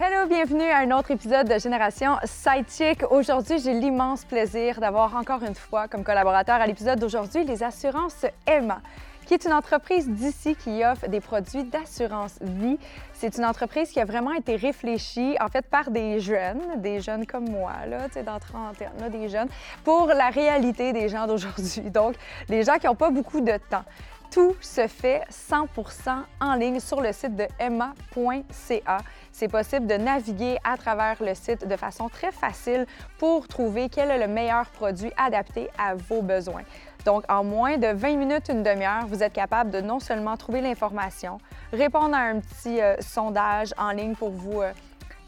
Hello, bienvenue à un autre épisode de Génération Sidechick. Aujourd'hui, j'ai l'immense plaisir d'avoir encore une fois comme collaborateur à l'épisode d'aujourd'hui les assurances Emma qui est une entreprise d'ici qui offre des produits d'assurance vie. C'est une entreprise qui a vraiment été réfléchie, en fait, par des jeunes, des jeunes comme moi, là, tu sais, dans trentaine, là, des jeunes, pour la réalité des gens d'aujourd'hui. Donc, les gens qui n'ont pas beaucoup de temps. Tout se fait 100% en ligne sur le site de emma.ca. C'est possible de naviguer à travers le site de façon très facile pour trouver quel est le meilleur produit adapté à vos besoins. Donc, en moins de 20 minutes, une demi-heure, vous êtes capable de non seulement trouver l'information, répondre à un petit euh, sondage en ligne pour vous, euh,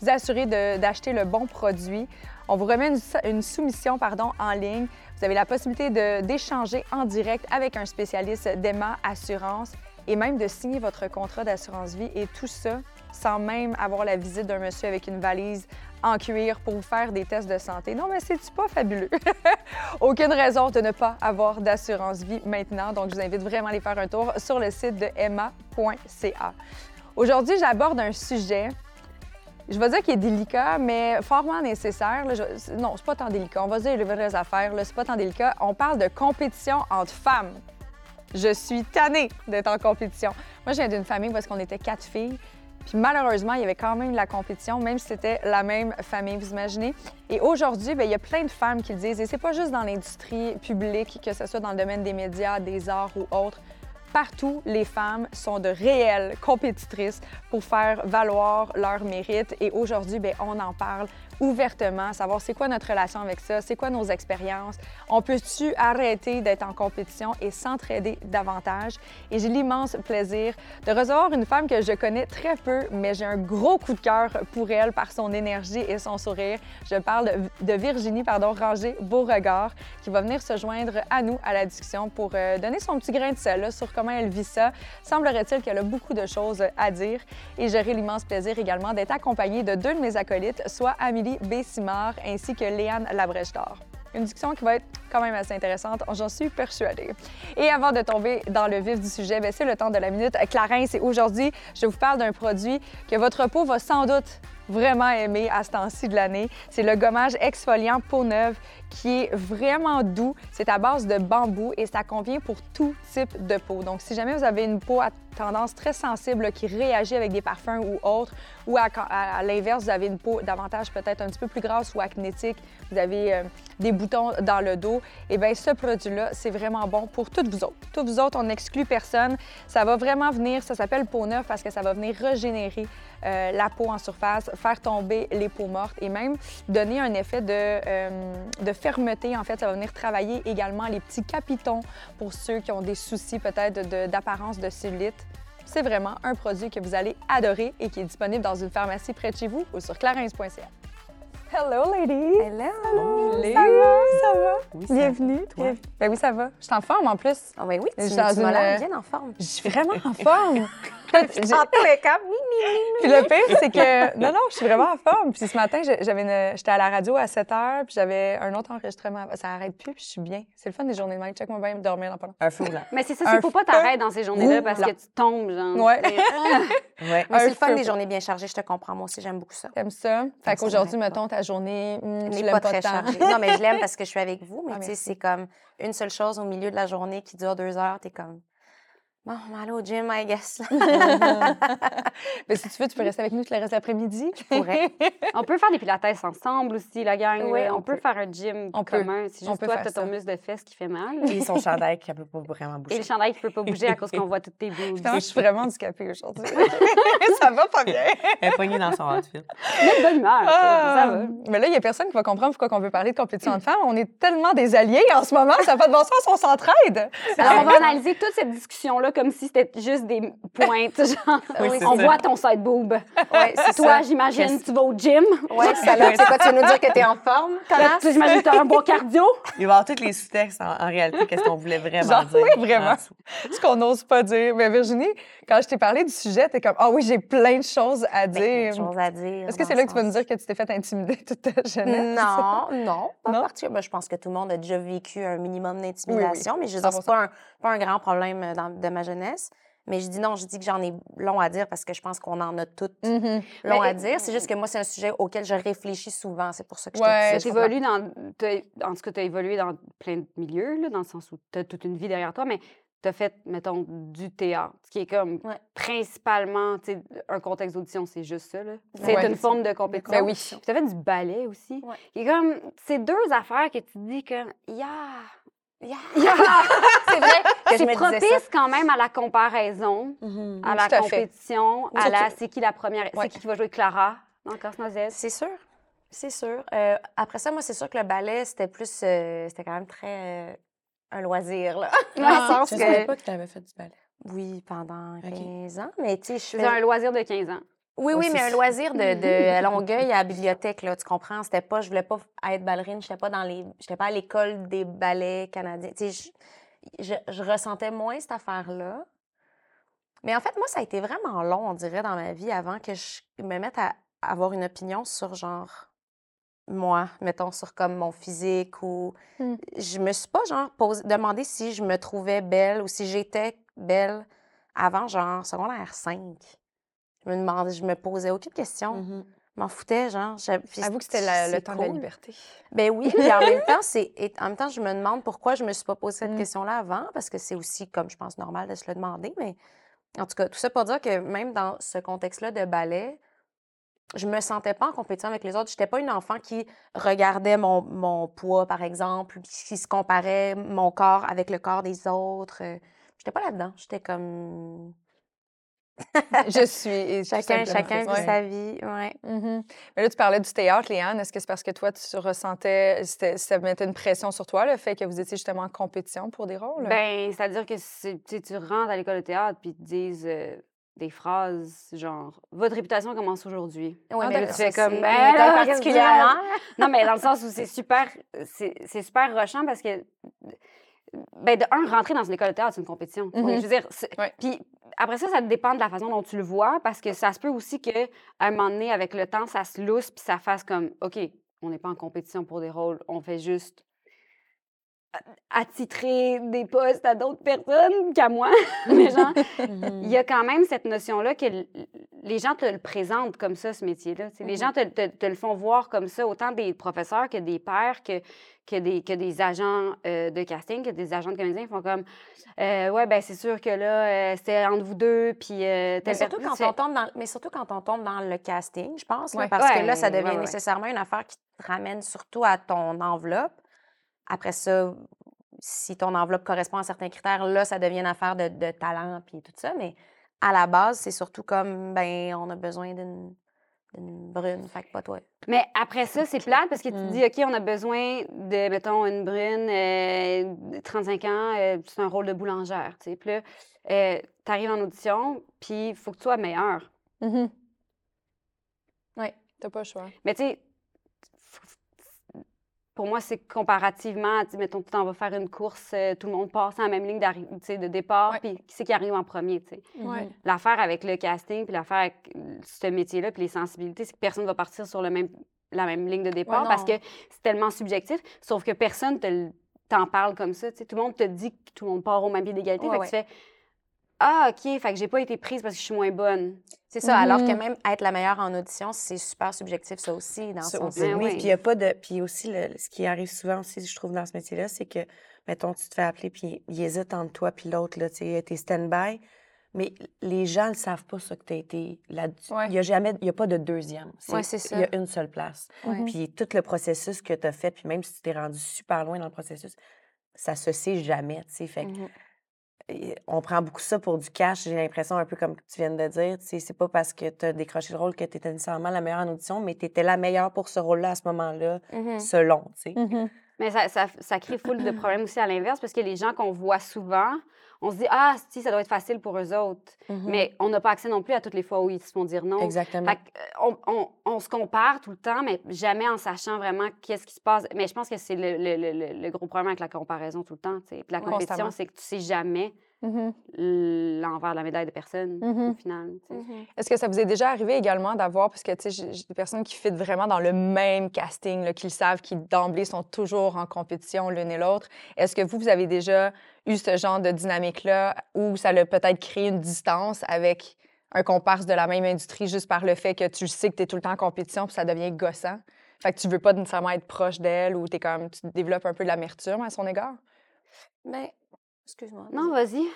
assurer d'acheter le bon produit. On vous remet une, soumission pardon, en ligne. Vous avez la possibilité d'échanger en direct avec un spécialiste d'Emma Assurance et même de signer votre contrat d'assurance vie et tout ça sans même avoir la visite d'un monsieur avec une valise en cuir pour vous faire des tests de santé. Non, mais c'est-tu pas fabuleux? Aucune raison de ne pas avoir d'assurance vie maintenant. Donc, je vous invite vraiment à aller faire un tour sur le site de emma.ca. Aujourd'hui, j'aborde un sujet, je vais dire qu'il est délicat, mais fortement nécessaire. Là, je... Non, c'est pas tant délicat. On va dire les vraies affaires. C'est pas tant délicat. On parle de compétition entre femmes. Je suis tannée d'être en compétition. Moi, je viens d'une famille est-ce qu'on était quatre filles. Puis malheureusement, il y avait quand même de la compétition, même si c'était la même famille, vous imaginez. Et aujourd'hui, bien, il y a plein de femmes qui le disent, et c'est pas juste dans l'industrie publique, que ce soit dans le domaine des médias, des arts ou autres. Partout, les femmes sont de réelles compétitrices pour faire valoir leur mérite. Et aujourd'hui, bien, on en parle ouvertement, savoir c'est quoi notre relation avec ça, c'est quoi nos expériences. On peut-tu arrêter d'être en compétition et s'entraider davantage? Et j'ai l'immense plaisir de recevoir une femme que je connais très peu, mais j'ai un gros coup de cœur pour elle par son énergie et son sourire. Je parle de Virginie, pardon, Ranger Beauregard, qui va venir se joindre à nous à la discussion pour euh, donner son petit grain de sel sur comment elle vit ça. Semblerait-il qu'elle a beaucoup de choses à dire et j'aurai l'immense plaisir également d'être accompagnée de deux de mes acolytes, soit Amélie Bessimard ainsi que Léane Labrèche d'Or. Une discussion qui va être quand même assez intéressante, j'en suis persuadée. Et avant de tomber dans le vif du sujet, ben, c'est le temps de la minute. Clarence, aujourd'hui, je vous parle d'un produit que votre peau va sans doute vraiment aimer à ce temps-ci de l'année. C'est le gommage exfoliant peau neuve qui est vraiment doux. C'est à base de bambou et ça convient pour tout type de peau. Donc, si jamais vous avez une peau à tendance très sensible qui réagit avec des parfums ou autres, ou à, l'inverse, vous avez une peau davantage peut-être un petit peu plus grasse ou acnétique, vous avez euh, des boutons dans le dos, et eh bien ce produit-là, c'est vraiment bon pour toutes vous autres. Toutes vous autres, on n'exclut personne. Ça va vraiment venir, ça s'appelle peau neuve parce que ça va venir régénérer euh, la peau en surface, faire tomber les peaux mortes et même donner un effet de, euh, de fermeté. En fait, ça va venir travailler également les petits capitons pour ceux qui ont des soucis peut-être d'apparence de, cellulite. C'est vraiment un produit que vous allez adorer et qui est disponible dans une pharmacie près de chez vous ou sur clarins.ca. Hello, ladies! Hello! Ça va? Ça va? Oui, Bienvenue. Toi? Ben oui, ça va. Je suis en forme en plus. Ah, ben oui, tu, tu m'as bien en forme. Je suis vraiment en forme. Puis le pire, c'est que. Non, non, je suis vraiment en forme. Puis ce matin, j'avais j'étais à la radio à 7 h, puis j'avais un autre enregistrement. Ça arrête plus, puis je suis bien. C'est le fun des journées de même. Check-moi bien dormir dans pas Un fou, là. Mais c'est ça, il faut pas t'arrêter dans ces journées-là parce que tu tombes, genre. Ouais. ouais. c'est le fun des journées bien chargées, je te comprends. Moi aussi, j'aime beaucoup ça. T'aimes ça? Fait qu'aujourd'hui, mettons, ta journée, hmm, n'est pas, très chargée. Non, mais je l'aime parce que je suis avec vous. Mais ah, tu sais, c'est comme une seule chose au milieu de la journée qui dure deux heures. T'es comme. Bon, on va aller au gym, I guess. Mais si tu veux, tu peux rester avec nous tout le reste de l'après-midi. Je pourrais. on peut faire des pilates ensemble aussi, la gang. Oui, on, peut. faire un gym on commun. C'est juste toi, tu as ton muscle de fesses qui fait mal. Et son chandail qui ne peut pas vraiment bouger. Et le chandail qui ne peut pas bouger à cause qu'on voit toutes tes boules. je suis vraiment handicapée aujourd'hui. ça va pas bien. Elle est poignée dans son outfit. Mais de bonne humeur. Ah. ça va. Mais là, il n'y a personne qui va comprendre pourquoi on veut parler de compétition de femmes. On est tellement des alliés en ce moment, ça n'a pas de bon sens, on s'entraide. Alors, on va analyser toute cette discussion-là comme si c'était juste des pointes. Genre, Oui, on ça. voit ton side boob. Ouais, Toi, j'imagine, tu vas au gym. Ça là, c'est quoi, tu veux nous dire que t'es en forme, Là, tu- J'imagine que tu as un bon cardio. Il va y avoir tous les sous-textes en, en réalité, qu'est-ce qu'on voulait vraiment Genre, dire. oui, vraiment. en dessous. Ce qu'on n'ose pas dire. Mais Virginie, quand je t'ai parlé du sujet, t'es comme, ah oui, j'ai plein de choses à Ben, plein de dire. choses à dire. Est-ce que c'est là que tu vas nous dire que tu t'es fait intimider toute ta jeunesse? Non, non, pas Non? particulièrement. Je pense que tout le monde a déjà vécu un minimum d'intimidation, mais je veux dire, 100%. c'est pas un, pas un grand problème dans- de ma jeunesse. Mais je dis non, je dis que j'en ai long à dire parce que je pense qu'on en a toutes Mhm. long Mais- à dire. C'est juste que moi, c'est un sujet auquel je réfléchis souvent. C'est pour ça que je Ouais, te dis. Évolues dans. En tout cas, tu as évolué dans plein de milieux, là, dans le sens où tu as toute une vie derrière toi, mais tu as fait, mettons, du théâtre, qui est comme Ouais. principalement, tu sais, un contexte d'audition, c'est juste ça. C'est Ouais. une forme de compétition. Ben oui. Tu as fait du ballet aussi. Qui est comme. C'est deux affaires que tu dis que. Yeah! Yeah. Yeah! C'est vrai que je me ça. propice quand même à la comparaison, Mhm. à la Tout à compétition, à la c'est qui la première, Ouais. c'est qui qui va jouer Clara dans Casse-Noisette. C'est sûr. C'est sûr. Euh, après ça, moi, c'est sûr que le ballet, c'était plus. euh, c'était quand même très. euh, un loisir, là. Dans le sens Je que- savais pas que tu avais fait du ballet. Oui, pendant Ok. 15 ans. Mais tu sais, je fais- un loisir de 15 ans. Oui, oui, mais un loisir de, de à Longueuil à la bibliothèque, là, tu comprends? C'était pas, je voulais pas être ballerine, j'étais pas dans les, j'étais pas à l'école des ballets canadiens. Tu sais, je, je, je ressentais moins cette affaire-là. Mais en fait, moi, ça a été vraiment long, on dirait, dans ma vie avant que je me mette à avoir une opinion sur genre moi, mettons, sur comme mon physique ou. Hmm. Je me suis pas, genre, posé, demandé si je me trouvais belle ou si j'étais belle avant, genre, secondaire 5. Je me demandais, je me posais aucune question. Mhm. Je m'en foutais, genre. Avoue que c'était le temps de la liberté. Ben oui, puis en même temps, c'est en même temps, je me demande pourquoi je me suis pas posé cette Mm. question-là avant, parce que c'est aussi, comme je pense, normal de se le demander. Mais en tout cas, tout ça pour dire que même dans ce contexte-là de ballet, je me sentais pas en compétition avec les autres. J'étais pas une enfant qui regardait mon, mon poids, par exemple, qui se comparait mon corps avec le corps des autres. Euh, J'étais pas là-dedans. J'étais comme Je suis. et chacun, chacun vit sa vie. Ouais. Mhm. Mais là, tu parlais du théâtre, Léane. Est-ce que c'est parce que toi, tu ressentais, ça mettait une pression sur toi, le fait que vous étiez justement en compétition pour des rôles? Ben, c'est-à-dire que tu rentres à l'école de théâtre puis ils te disent euh, des phrases genre Votre réputation commence aujourd'hui. Oui, Ah, mais là, Tu fais comme, Ben là, particulièrement. Non, mais dans le sens où c'est super, c'est super rushant parce que, ben, de un, rentrer dans une école de théâtre, c'est une compétition. Mhm. Je veux dire, Ouais. puis après ça, ça dépend de la façon dont tu le vois parce que ça se peut aussi qu'à un moment donné, avec le temps, ça se lousse puis ça fasse comme, OK, on n'est pas en compétition pour des rôles, on fait juste attitrer des postes à d'autres personnes qu'à moi. Mais genre, Mhm. il y a quand même cette notion-là que les gens te le présentent comme ça, ce métier-là. Les gens te, te- te le font voir comme ça, autant des professeurs que des pères, que, que, des, que des agents euh, de casting, que des agents de comédiens. Ils font comme euh, Ouais, ben c'est sûr que là, euh, c'était entre vous deux, puis euh, Mais surtout, quand on tombe dans, mais surtout quand on tombe dans le casting, je pense, là, Ouais. parce que là, ça devient ouais, ouais. nécessairement une affaire qui te ramène surtout à ton enveloppe. Après ça, si ton enveloppe correspond à certains critères, là, ça devient une affaire de, de talent puis tout ça. Mais à la base, c'est surtout comme, ben, on a besoin d'une d'une brune, fait que pas toi. Mais après ça, c'est plate parce que tu te Mm. dis, OK, on a besoin de, mettons, une brune, euh, de 35 ans, euh, c'est un rôle de boulangère, tu sais. Puis là, tu arrives en audition, puis il faut que tu sois meilleur. Mhm. Oui, t'as pas le choix. Mais tu sais, pour moi, c'est comparativement, mettons, tu t'en vas faire une course, euh, tout le monde passe à la même ligne de départ, puis qui c'est qui arrive en premier, tu sais. Ouais. L'affaire avec le casting, puis l'affaire avec ce métier-là, puis les sensibilités, c'est que personne ne va partir sur le même, la même ligne de départ Ouais, parce que c'est tellement subjectif, sauf que personne t'en parle comme ça. tu sais. Tout le monde te dit que tout le monde part au même pied d'égalité. Ouais, fait que tu fais Ah, OK, fait que j'ai pas été prise parce que je suis moins bonne. C'est ça, alors que Mhm. même être la meilleure en audition, c'est super subjectif, ça aussi, dans Ça son Ben oui. oui. Puis il y a pas de. Puis aussi, le- ce qui arrive souvent aussi, je trouve, dans ce métier-là, c'est que, mettons, tu te fais appeler, puis il hésite entre toi puis l'autre, là, tu sais, t'es stand-by. Mais les gens ne savent pas ça que tu as été là Ouais. Il n'y a jamais, il y a pas de deuxième. Ouais, c'est Il y a ça. une seule place. Ouais. Puis tout le processus que tu as fait, puis même si tu t'es rendu super loin dans le processus, ça se sait jamais, tu sais. Fait que Mhm. On prend beaucoup ça pour du cash, j'ai l'impression, un peu comme tu viens de dire. C'est pas parce que tu as décroché le rôle que tu étais nécessairement la meilleure en audition, mais tu étais la meilleure pour ce rôle-là à ce moment-là, Mhm. selon, tu sais. Mhm. Mais ça, ça, ça crée full de problèmes aussi à l'inverse parce que les gens qu'on voit souvent, on se dit, ah, si, ça doit être facile pour eux autres. Mhm. Mais on n'a pas accès non plus à toutes les fois où ils se font dire non. Exactement. Fait euh, on, on- on se compare tout le temps, mais jamais en sachant vraiment qu'est-ce qui se passe. Mais je pense que c'est le, le- le- le- gros problème avec la comparaison tout le temps. Puis La compétition, c'est que tu sais jamais Mhm. l'envers de la médaille de personne Mhm. au final. tu sais. Mhm. Est-ce que ça vous est déjà arrivé également d'avoir, parce que tu sais, j'ai des personnes qui fit vraiment dans le même casting, là, qu'ils savent, qui d'emblée sont toujours en compétition l'une et l'autre. Est-ce que vous, vous avez déjà eu ce genre de dynamique-là où ça a peut-être créé une distance avec un comparse de la même industrie juste par le fait que tu sais que tu es tout le temps en compétition puis ça devient gossant? Fait que tu veux pas nécessairement être proche d'elle ou es comme, tu développes un peu de l'amertume à son égard? Mais, excuse-moi. Non, vas-y.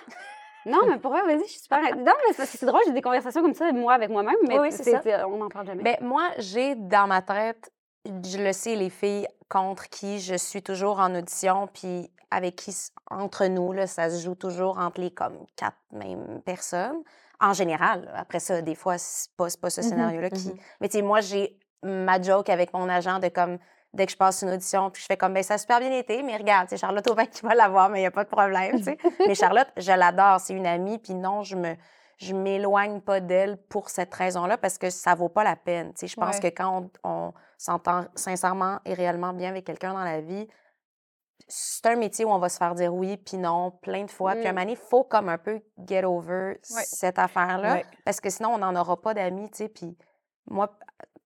Non, mais pour vrai, vas-y, je suis super. Non, mais c'est parce que c'est drôle, j'ai des conversations comme ça, moi, avec moi-même, mais Oui, oui, c'est ça. on n'en parle jamais. Ben, moi, j'ai dans ma tête, je le sais, les filles contre qui je suis toujours en audition, puis avec qui, entre nous, là, ça se joue toujours entre les comme quatre mêmes personnes. En général, après ça, des fois, c'est pas, pas ce Mhm, scénario-là qui. mhm. Mais tu sais, moi, j'ai ma joke avec mon agent de comme, dès que je passe une audition, puis je fais comme, ben ça a super bien été, mais regarde, c'est Charlotte Aubin qui va l'avoir, mais il n'y a pas de problème, tu sais. mais Charlotte, je l'adore, c'est une amie, puis non, je me je m'éloigne pas d'elle pour cette raison-là parce que ça vaut pas la peine. Tu sais, je pense Ouais. que quand on, on s'entend sincèrement et réellement bien avec quelqu'un dans la vie, c'est un métier où on va se faire dire oui puis non plein de fois. Puis à un Mm. moment donné, il faut comme un peu get over cette affaire-là Ouais. parce que sinon, on n'en aura pas d'amis, tu sais. Puis moi,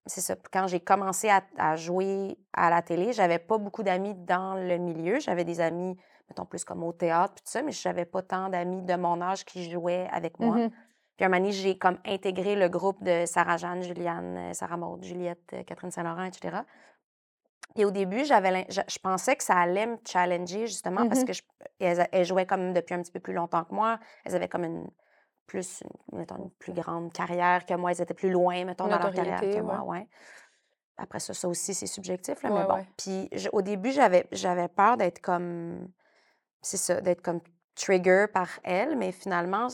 c'est ça. Quand j'ai commencé à, à jouer à la télé, j'avais pas beaucoup d'amis dans le milieu. J'avais des amis, mettons, plus comme au théâtre, puis tout ça, mais je n'avais pas tant d'amis de mon âge qui jouaient avec moi. Mhm. Puis un moment donné, j'ai comme intégré le groupe de Sarah-Jeanne, Juliane, euh, Sarah Maud, Juliette, euh, Catherine Saint-Laurent, etc. Et au début, j'avais je, je pensais que ça allait me challenger justement parce Mhm. que je, elles, elles jouaient comme depuis un petit peu plus longtemps que moi. Elles avaient comme une plus, une, mettons, une plus grande carrière que moi. Elles étaient plus loin, mettons, dans leur carrière que moi. Ouais. Après ça, ça aussi, c'est subjectif, là, Ouais, mais bon. Puis je- au début, j'avais, j'avais peur d'être comme, c'est ça, d'être comme trigger par elles, mais finalement,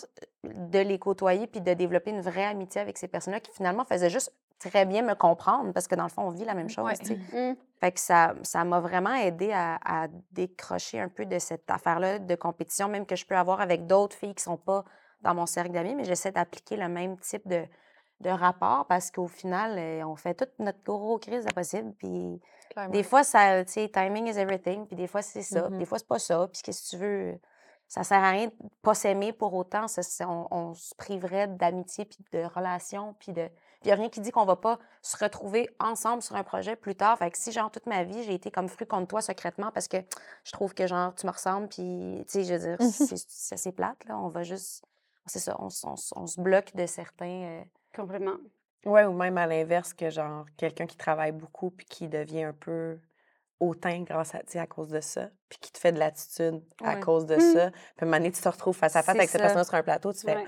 de les côtoyer puis de développer une vraie amitié avec ces personnes-là qui finalement faisaient juste très bien me comprendre parce que dans le fond, on vit la même chose, Ouais. tu sais. Mm. Fait que ça ça m'a vraiment aidé à, à décrocher un peu de cette affaire-là de compétition, même que je peux avoir avec d'autres filles qui sont pas dans mon cercle d'amis, mais j'essaie d'appliquer le même type de, de rapport parce qu'au final, euh, on fait toute notre gros crise de possible. Puis Clairement. des fois, ça, tu sais, timing is everything, puis des fois, c'est ça, puis Mhm. des fois, c'est pas ça, puis qu'est-ce que tu veux? Ça sert à rien de pas s'aimer pour autant. ça, c'est- on, on se priverait d'amitié, puis de relations, puis de... Il n'y a rien qui dit qu'on va pas se retrouver ensemble sur un projet plus tard. Fait que si, genre, toute ma vie, j'ai été comme fru contre toi secrètement parce que je trouve que, genre, tu me ressembles, puis, tu sais, je veux dire, c'est c'est assez plate, là. On va juste... C'est ça, on, se bloque de certains... Complètement. Ouais, ou même à l'inverse, que genre quelqu'un qui travaille beaucoup puis qui devient un peu hautain grâce à, à cause de ça, puis qui te fait de l'attitude à Ouais. cause de Mm. ça. Puis à un moment donné, tu te retrouves face à face avec cette ça. personne sur un plateau, tu fais. Ouais.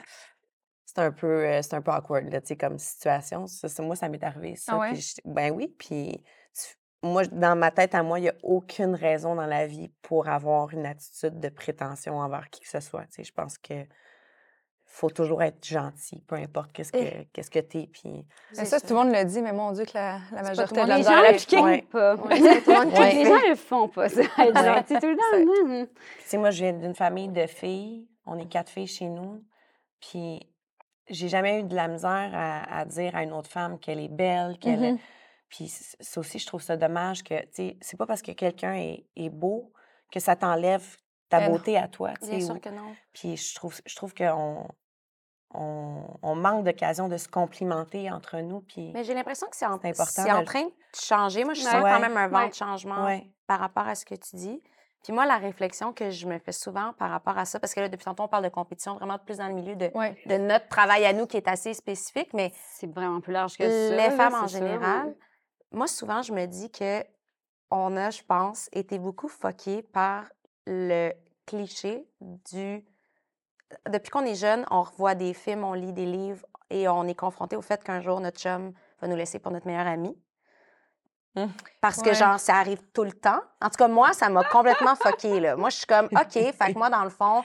C'est un peu, c'est un peu awkward, là, tu sais, comme situation. Ça, moi, ça m'est arrivé, ça. Ah ouais? puis je- ben oui, puis tu- moi, dans ma tête à moi, il n'y a aucune raison dans la vie pour avoir une attitude de prétention envers qui que ce soit. Tu sais, je pense que faut toujours être gentil, peu importe qu'est-ce que qu'est-ce que t'es. Puis ça, tout le monde le dit, mais mon Dieu, que la, majorité de la. Les misère gens le font Ouais. pas. Ouais, Ouais. Les gens le font pas, ça. Être gentil tout le temps. Mhm. Tu sais, moi, je viens d'une famille de filles. On est quatre filles chez nous. Puis, j'ai jamais eu de la misère à, à dire à une autre femme qu'elle est belle, qu'elle. Mhm. Puis, ça aussi, je trouve ça dommage que, tu sais, c'est pas parce que quelqu'un est, est beau que ça t'enlève ta non. beauté à toi, Bien sûr ou- que non. Puis, je trouve, je trouve qu'on on, on manque d'occasion de se complimenter entre nous. Puis, Mais j'ai l'impression que c'est en, C'est important c'est en train de changer. Moi, je sens Ouais. quand même un vent Ouais. de changement ouais. par rapport à ce que tu dis. Puis moi, la réflexion que je me fais souvent par rapport à ça, parce que là, depuis tantôt, on parle de compétition vraiment plus dans le milieu de, Ouais. de notre travail à nous qui est assez spécifique, mais C'est vraiment plus large que ça. les femmes en général, moi, souvent, je me dis que on a, je pense, été beaucoup foqués par le cliché du... Depuis qu'on est jeune, on revoit des films, on lit des livres et on est confronté au fait qu'un jour, notre chum va nous laisser pour notre meilleur ami. Hum. Parce que, genre, ça arrive tout le temps. En tout cas, moi, ça m'a complètement foqué, là. Moi, je suis comme, OK, fait que moi, dans le fond,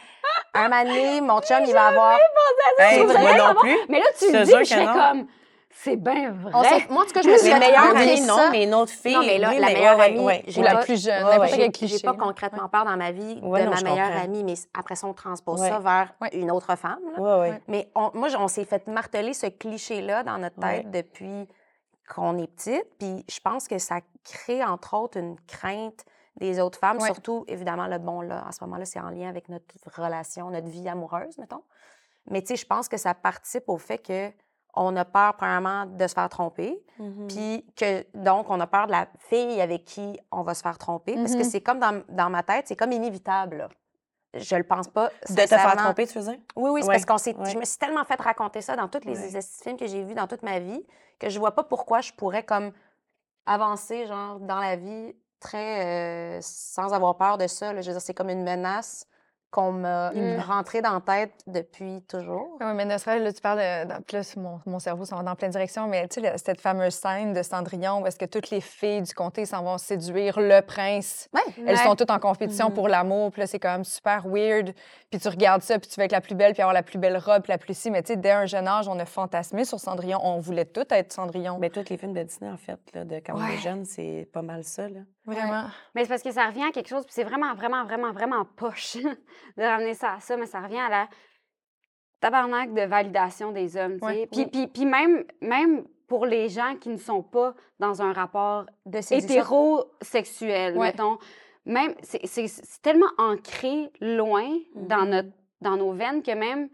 un donné, mon chum, il va avoir... Hey, moi non avoir- plus. Mais là, tu le dis, je que fais non. comme. C'est bien vrai. On moi, en tout cas, je me suis Les meilleures amies, non, ça. mais une autre fille. Non, mais là, oui, la meilleure amie, ouais, j'ai Ou la pas- plus jeune, n'importe quel J'ai cliché. j'ai pas concrètement peur dans ma vie de non, ma je meilleure comprends. amie, mais après ça, on transpose Ouais. ça vers Ouais. une autre femme. là. Ouais, ouais. Mais on- moi, j- on s'est fait marteler ce cliché-là dans notre tête depuis qu'on est petite. Puis je pense que ça crée, entre autres, une crainte des autres femmes. Ouais. Surtout, évidemment, le bon, là, à ce moment-là, c'est en lien avec notre relation, notre vie amoureuse, mettons. Mais tu sais, je pense que ça participe au fait que on a peur, premièrement, de se faire tromper. Mhm. Puis que, donc, on a peur de la fille avec qui on va se faire tromper. Parce que Mhm. c'est comme dans, dans ma tête, c'est comme inévitable. là. Je le pense pas. De te faire tromper, tu dire? Oui, oui, c'est Ouais, parce qu'on s'est. ouais. Je me suis tellement fait raconter ça dans tous les Ouais. films que j'ai vus dans toute ma vie que je vois pas pourquoi je pourrais comme avancer genre dans la vie très euh, sans avoir peur de ça. là. Je veux dire, c'est comme une menace qu'on m'a Mm. rentrée dans la tête depuis toujours. Oui, mais ne serait là, tu parles de. puis là, mon, mon cerveau s'en va dans plein de directions, mais tu sais, cette fameuse scène de Cendrillon où est-ce que toutes les filles du comté s'en vont séduire le prince. Ouais. Elles Ouais. sont toutes en compétition Mhm. pour l'amour, puis là, c'est comme super weird. Puis tu regardes ça, puis tu veux être la plus belle, puis avoir la plus belle robe, puis la plus ci. Mais tu sais, dès un jeune âge, on a fantasmé sur Cendrillon. On voulait toutes être Cendrillon. Ben, tous les films de Disney, en fait, là, de quand on Ouais. est jeune, c'est pas mal ça. Là. Vraiment. Mais c'est parce que ça revient à quelque chose, puis c'est vraiment, vraiment, vraiment, vraiment poche de ramener ça à ça, mais ça revient à la tabarnak de validation des hommes, tu sais. Puis, puis, puis même, même pour les gens qui ne sont pas dans un rapport De hétérosexuel, Ouais. mettons, même, c'est- tellement ancré loin dans, Mhm. notre, dans nos veines que même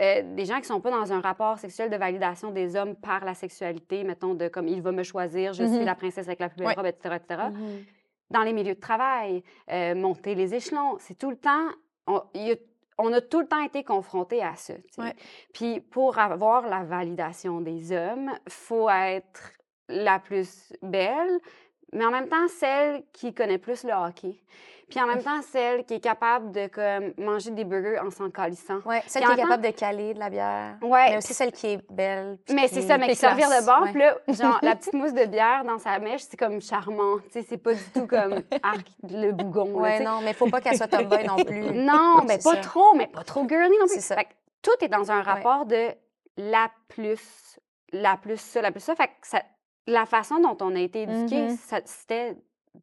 euh, des gens qui sont pas dans un rapport sexuel de validation des hommes par la sexualité, mettons, de comme il va me choisir, je suis Mhm. la princesse avec la plus belle Ouais. robe, etc., etc. Mhm. Dans les milieux de travail, euh, monter les échelons, c'est tout le temps, on, y a- on a tout le temps été confrontés à ça. Ouais. Puis pour avoir la validation des hommes, faut être la plus belle, mais en même temps celle qui connaît plus le hockey. Puis en même temps celle qui est capable de comme, manger des burgers en s'en calissant. Ouais, celle qui est capable de caler de la bière. Ouais, Mais aussi celle qui est belle. mais c'est ça, mais qui qui se revire de bord, puis là, genre, la petite mousse de bière dans sa mèche, c'est comme charmant, tu sais, c'est pas du tout comme arc le bougon, sais. non, mais faut pas qu'elle soit tomboy non plus. Non, mais pas ça. trop, mais pas trop girly non plus. C'est ça. Fait que tout est dans un rapport de la plus, la plus ça, la plus ça. Fait que ça- la façon dont on a été éduqués, Mhm. ça- c'était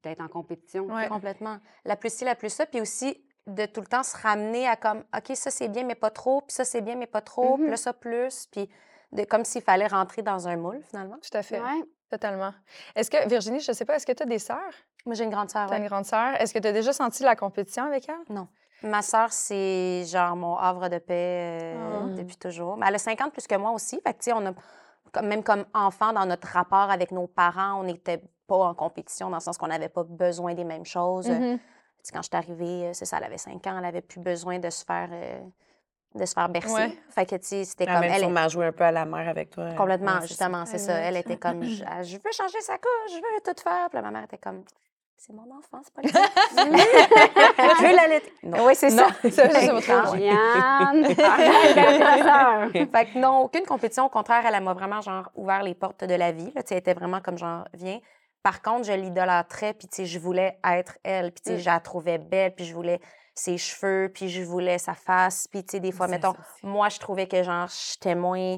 d'être en compétition. Ouais. Complètement. La plus ci, la plus ça. Puis aussi, de tout le temps se ramener à comme, OK, ça c'est bien, mais pas trop. Puis ça c'est bien, mais pas trop. Puis Mhm. là, ça plus. Puis de, comme s'il fallait rentrer dans un moule, finalement. Tout à fait. Ouais. Totalement. Est-ce que, Virginie, je sais pas, est-ce que tu as des sœurs? Moi, j'ai une grande sœur. Tu as ouais. une grande sœur. Est-ce que tu as déjà senti la compétition avec elle? Ma sœur, c'est genre mon havre de paix euh, Ah. depuis toujours. Mais elle a 50 plus que moi aussi. Fait que, tu sais, on a, comme- même comme enfant, dans notre rapport avec nos parents, on n'était pas en compétition dans le sens qu'on n'avait pas besoin des mêmes choses. Tu sais, quand je suis arrivée, euh, c'est ça, elle avait 5 ans, elle avait plus besoin de se faire, euh, de se faire bercer. Ouais. Fait que, tu sais, c'était Elle comme... même Elle sûrement joué un peu à la mère avec toi. complètement, Ouais, justement, c'est ça. Elle était comme, je, ah, je veux changer sa couche, je veux tout faire. Puis là, ma mère était comme, c'est mon enfant, c'est pas le je veux l'allaiter. Oui, c'est ça. Non, ça, c'est votre fait que non, aucune compétition. Au contraire, elle elle m'a vraiment, genre, ouvert les portes de la vie. Là, Tu sais, elle était vraiment comme, genre, viens. Par contre, je l'idolâtrais, puis, tu sais, je voulais être elle. Puis, tu sais, Mm. je la trouvais belle, puis je voulais ses cheveux, puis je voulais sa face. Puis, tu sais, des fois, mettons, ça moi, je trouvais que, genre, j'étais moins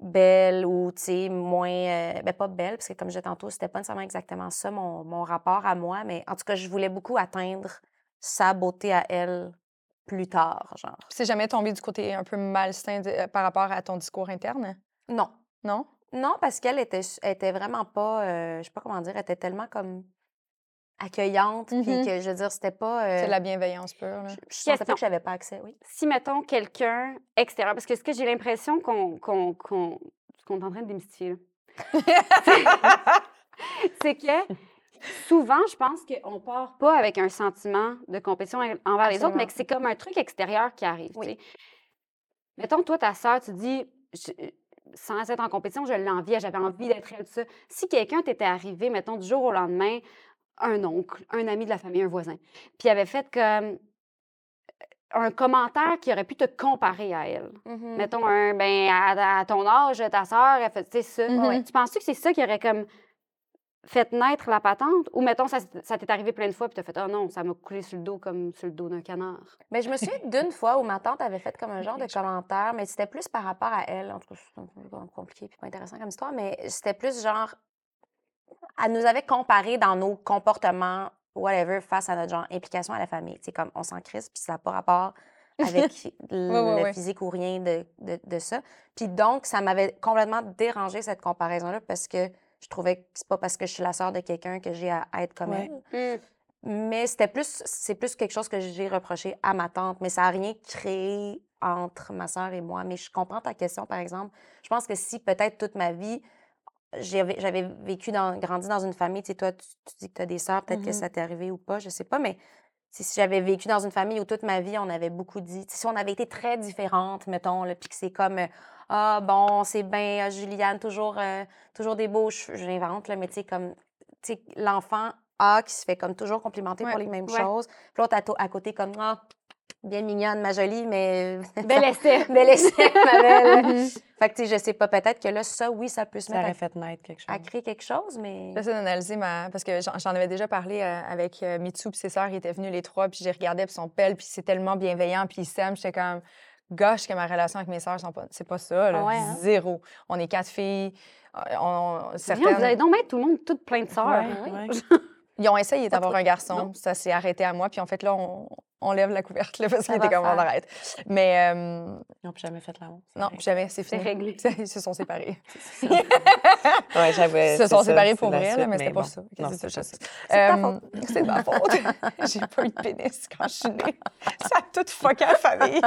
belle ou, tu sais, moins... euh, ben, pas belle, parce que, comme je disais tantôt, c'était pas nécessairement exactement ça, mon, mon rapport à moi. Mais, en tout cas, je voulais beaucoup atteindre sa beauté à elle plus tard, genre. C'est jamais tombé du côté un peu malsain de- euh, par rapport à ton discours interne? Non. Non? Non, parce qu'elle était, elle était vraiment pas, euh, je sais pas comment dire, elle était tellement comme accueillante, puis Mhm. que, je veux dire, c'était pas... euh, C'est de la bienveillance pure. là. je, je sentais pas que j'avais pas accès, oui. Si, mettons, quelqu'un extérieur, parce que ce que j'ai l'impression qu'on qu'on est en train de démystifier, là, c'est que souvent, je pense qu'on part pas avec un sentiment de compétition envers les autres, mais que c'est comme un truc extérieur qui arrive. Oui. Mettons, toi, ta sœur, tu dis, je- sans être en compétition, je l'envie, j'avais envie d'être elle, tout ça. Si quelqu'un t'était arrivé, mettons, du jour au lendemain, un oncle, un ami de la famille, un voisin, puis avait fait comme un commentaire qui aurait pu te comparer à elle. Mhm. Mettons, un, ben, à, à ton âge, ta sœur, elle fait, tu sais, ça. Mhm. Tu penses-tu que c'est ça qui aurait comme fait naître la patente ou, mettons, ça, t'est arrivé plein de fois puis t'as fait « Oh non, ça m'a coulé sur le dos comme sur le dos d'un canard. Mais je me souviens d'une fois où ma tante avait fait comme un genre de commentaire, mais c'était plus par rapport à elle. En tout cas, c'est un peu compliqué puis pas intéressant comme histoire, mais c'était plus genre. Elle nous avait comparé dans nos comportements, whatever, face à notre genre implication à la famille. C'est comme on s'en crisse, puis ça n'a pas rapport avec le, physique ou rien de, de, de ça. Puis donc, ça m'avait complètement dérangé cette comparaison-là parce que je trouvais que c'est pas parce que je suis la sœur de quelqu'un que j'ai à, à être comme Ouais. elle. Mais c'était plus, c'est plus quelque chose que j'ai reproché à ma tante, mais ça n'a rien créé entre ma soeur et moi. Mais je comprends ta question, par exemple. Je pense que si peut-être toute ma vie, j'avais j'avais vécu, dans, grandi dans une famille, tu sais, toi, tu, tu dis que tu as des sœurs, peut-être que Mhm. ça t'est arrivé ou pas, je sais pas, mais si j'avais vécu dans une famille où toute ma vie, on avait beaucoup dit, si on avait été très différentes, mettons, puis que c'est comme, euh, ah, bon, c'est bien, Juliane, toujours, euh, toujours des beaux cheveux, j'invente, là, mais tu sais, comme, tu sais, l'enfant A qui se fait comme toujours complimenter Ouais, pour les mêmes ouais. choses. Puis l'autre à, à côté comme ah, bien mignonne, ma jolie, mais Bel essai. bel essai, ma belle. fait que tu sais, je sais pas, peut-être que là, ça, oui, ça peut se Ça mettre aurait à, fait naître quelque chose. à créer quelque chose, mais. J'essaie d'analyser ma. Parce que j'en avais déjà parlé euh, avec euh, Mitsu puis ses sœurs, ils étaient venus les trois, puis j'ai regardé, puis ils sont belles, puis c'est tellement bienveillant, puis ils s'aiment. J'étais comme, gosh, que ma relation avec mes sœurs, sont pas... c'est pas ça, là. Ah ouais, hein? Zéro. On est quatre filles. euh, On, certaines... Vous avez donc mettre tout le monde toutes plein de sœurs. Ouais, oui. ouais. Ils ont essayé d'avoir un garçon. Non. Ça s'est arrêté à moi, puis en fait, là, on, on lève la couvercle, là, parce qu'il était comme, on arrête. Mais euh, Ils n'ont plus jamais fait l'amour. non, jamais, c'est fini. réglé. Ils se sont séparés. Ouais, j'avais- Ils se sont ça, séparés pour vrai, suite, mais c'était pas ça. C'est ça. C'est ta Euh, C'est ma faute. J'ai pas eu de pénis quand je suis née. Ça a tout fucké la famille.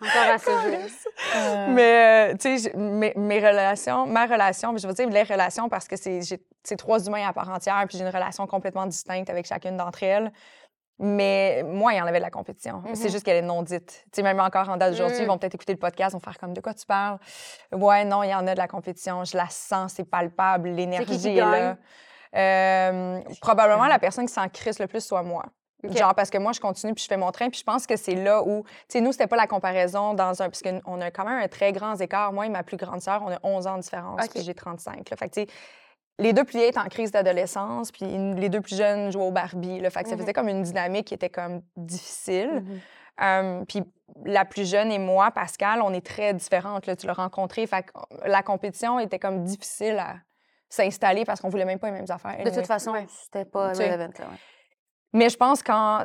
Encore à ce. Euh, Mais, euh, tu sais, mes, mes relations, ma relation, je veux dire les relations parce que c'est j'ai- c'est trois humains à part entière, puis j'ai une relation complètement distincte avec chacune d'entre elles. Mais moi, il y en avait de la compétition. C'est Mhm. juste qu'elle est non dite. Tu sais, même encore en date d'aujourd'hui, Mm. ils vont peut-être écouter le podcast, ils vont faire comme de quoi tu parles? Ouais, non, il y en a de la compétition. Je la sens, c'est palpable, l'énergie est gagne? là. Euh, probablement la personne qui s'en crisse le plus soit moi. Genre parce que moi je continue puis je fais mon train puis je pense que c'est là où tu sais nous c'était pas la comparaison dans un parce qu'on a quand même un très grand écart moi et ma plus grande sœur on a 11 ans de différence OK. puis j'ai 35 là. fait que tu sais les deux plus vieilles étaient en crise d'adolescence puis les deux plus jeunes jouaient au Barbie là. fait que ça Mhm. faisait comme une dynamique qui était comme difficile Mhm. euh, puis la plus jeune et moi, Pascal, on est très différentes. Là, tu l'as rencontré. Fait que la compétition était comme difficile à s'installer parce qu'on voulait même pas les mêmes affaires. De toute façon, c'était pas Tu sais. relevant, là, ouais. Mais je pense qu'en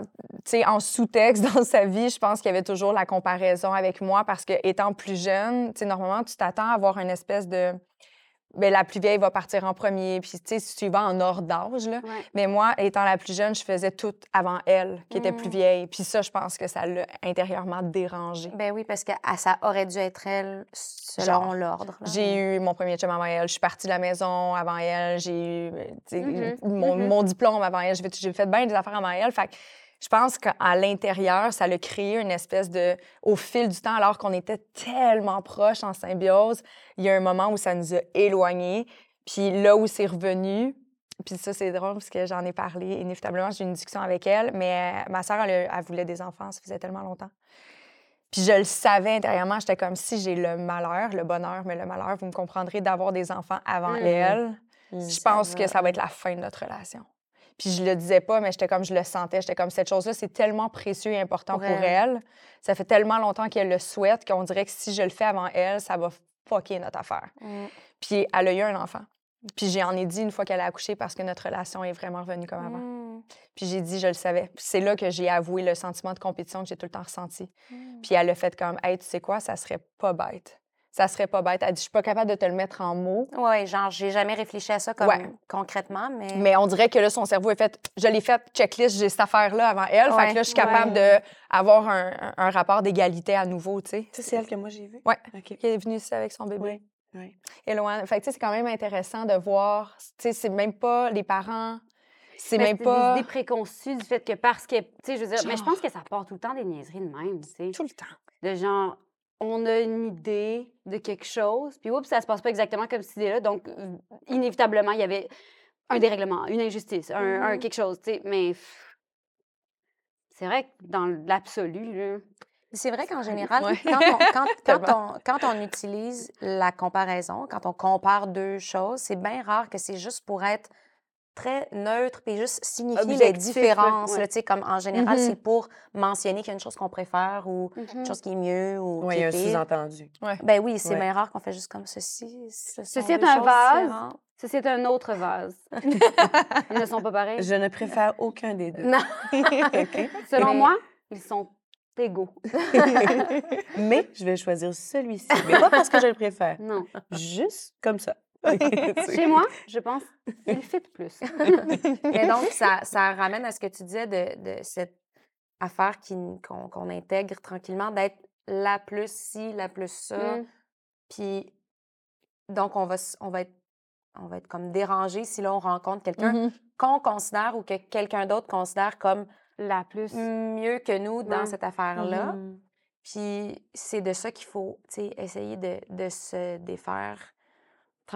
en sous-texte dans sa vie, je pense qu'il y avait toujours la comparaison avec moi parce que étant plus jeune, normalement, tu t'attends à avoir une espèce de. Ben, la plus vieille va partir en premier, puis tu sais, suivant en ordre d'âge. là. Ouais. Mais moi, étant la plus jeune, je faisais tout avant elle, qui était plus Mm. vieille. Puis ça, je pense que ça l'a intérieurement dérangé. Ben oui, parce que ah, ça aurait dû être elle selon l'ordre. J'ai eu mon premier chum avant elle. Je suis partie de la maison avant elle. J'ai eu tu sais, Mhm, mon, mon diplôme avant elle. J'ai fait, j'ai fait bien des affaires avant elle. Fait que je pense qu'à l'intérieur, ça a créé une espèce de... Au fil du temps, alors qu'on était tellement proches en symbiose, il y a un moment où ça nous a éloignés. Puis là où c'est revenu, puis ça, c'est drôle parce que j'en ai parlé. Inévitablement, j'ai eu une discussion avec elle, mais euh, ma sœur, elle, voulait des enfants. Ça faisait tellement longtemps. Puis je le savais intérieurement, j'étais comme si j'ai le malheur, le bonheur, mais le malheur, vous me comprendrez, d'avoir des enfants avant Mm. elle. Mm. Je pense que ça va être la fin de notre relation. Puis je le disais pas, mais j'étais comme je le sentais. J'étais comme cette chose-là, c'est tellement précieux et important Pour pour, elle. Ça fait tellement longtemps qu'elle le souhaite qu'on dirait que si je le fais avant elle, ça va fucker notre affaire. Mm. Puis elle a eu un enfant. Puis j'en ai dit une fois qu'elle a accouché parce que notre relation est vraiment revenue comme avant. Mm. Puis j'ai dit, je le savais. Puis c'est là que j'ai avoué le sentiment de compétition que j'ai tout le temps ressenti. Mm. Puis elle a fait comme, hey, tu sais quoi, ça serait pas bête. Ça serait pas bête. Elle dit, je suis pas capable de te le mettre en mots. Ouais, genre, j'ai jamais réfléchi à ça comme Ouais. concrètement, mais. Mais on dirait que là, son cerveau est fait. Je l'ai fait checklist, j'ai cette affaire-là avant elle. fait Ouais, que là, je suis capable d'avoir un, un- un rapport d'égalité à nouveau, tu sais. Ça, c'est elle que moi j'ai vue? Ouais. OK. Qui est venue ici avec son bébé. Oui. Oui. Éloigne. Fait que, tu sais, c'est quand même intéressant de voir. Tu sais, c'est même pas les parents. C'est même pas. des idées préconçues du fait que parce que, tu sais, je veux dire, mais je pense que ça part tout le temps des niaiseries de même, tu sais. Tout le temps. De genre, on a une idée de quelque chose, puis oups, ça se passe pas exactement comme cette idée-là. Donc, euh, inévitablement, il y avait un dérèglement, une injustice, un, un Mhm. quelque chose, tu sais. Mais c'est vrai que dans l'absolu, C'est vrai qu'en général, Ouais. quand, on, quand, quand, Tellement. on, quand on utilise la comparaison, quand on compare deux choses, c'est bien rare que c'est juste pour être très neutre puis juste signifier les Objectif, différences. ouais. là, tu sais, comme en général, Mhm. c'est pour mentionner qu'il y a une chose qu'on préfère ou Mhm. une chose qui est mieux ou Oui, qui il y a est un sous-entendu. Ben oui, c'est Ouais. bien rare qu'on fait juste comme ceci. Ce Ceci est un vase. différentes. Ceci est un autre vase. Ils ne sont pas pareils. Je ne préfère aucun des deux. Non. OK? Selon Mais- moi, ils sont égaux. Mais je vais choisir celui-ci. Mais pas parce que je le préfère. Non. Juste comme ça. Chez moi, je pense qu'il fit plus. Mais donc, ça, ça ramène à ce que tu disais de, de cette affaire qu'on intègre tranquillement, d'être la plus ci, la plus ça. Mm. Puis, donc, on va, on, va être, on va être comme dérangé si là, on rencontre quelqu'un Mhm. qu'on considère ou que quelqu'un d'autre considère comme La plus. mieux que nous dans Ouais. cette affaire-là. Mhm. Puis c'est de ça qu'il faut, essayer de, de se défaire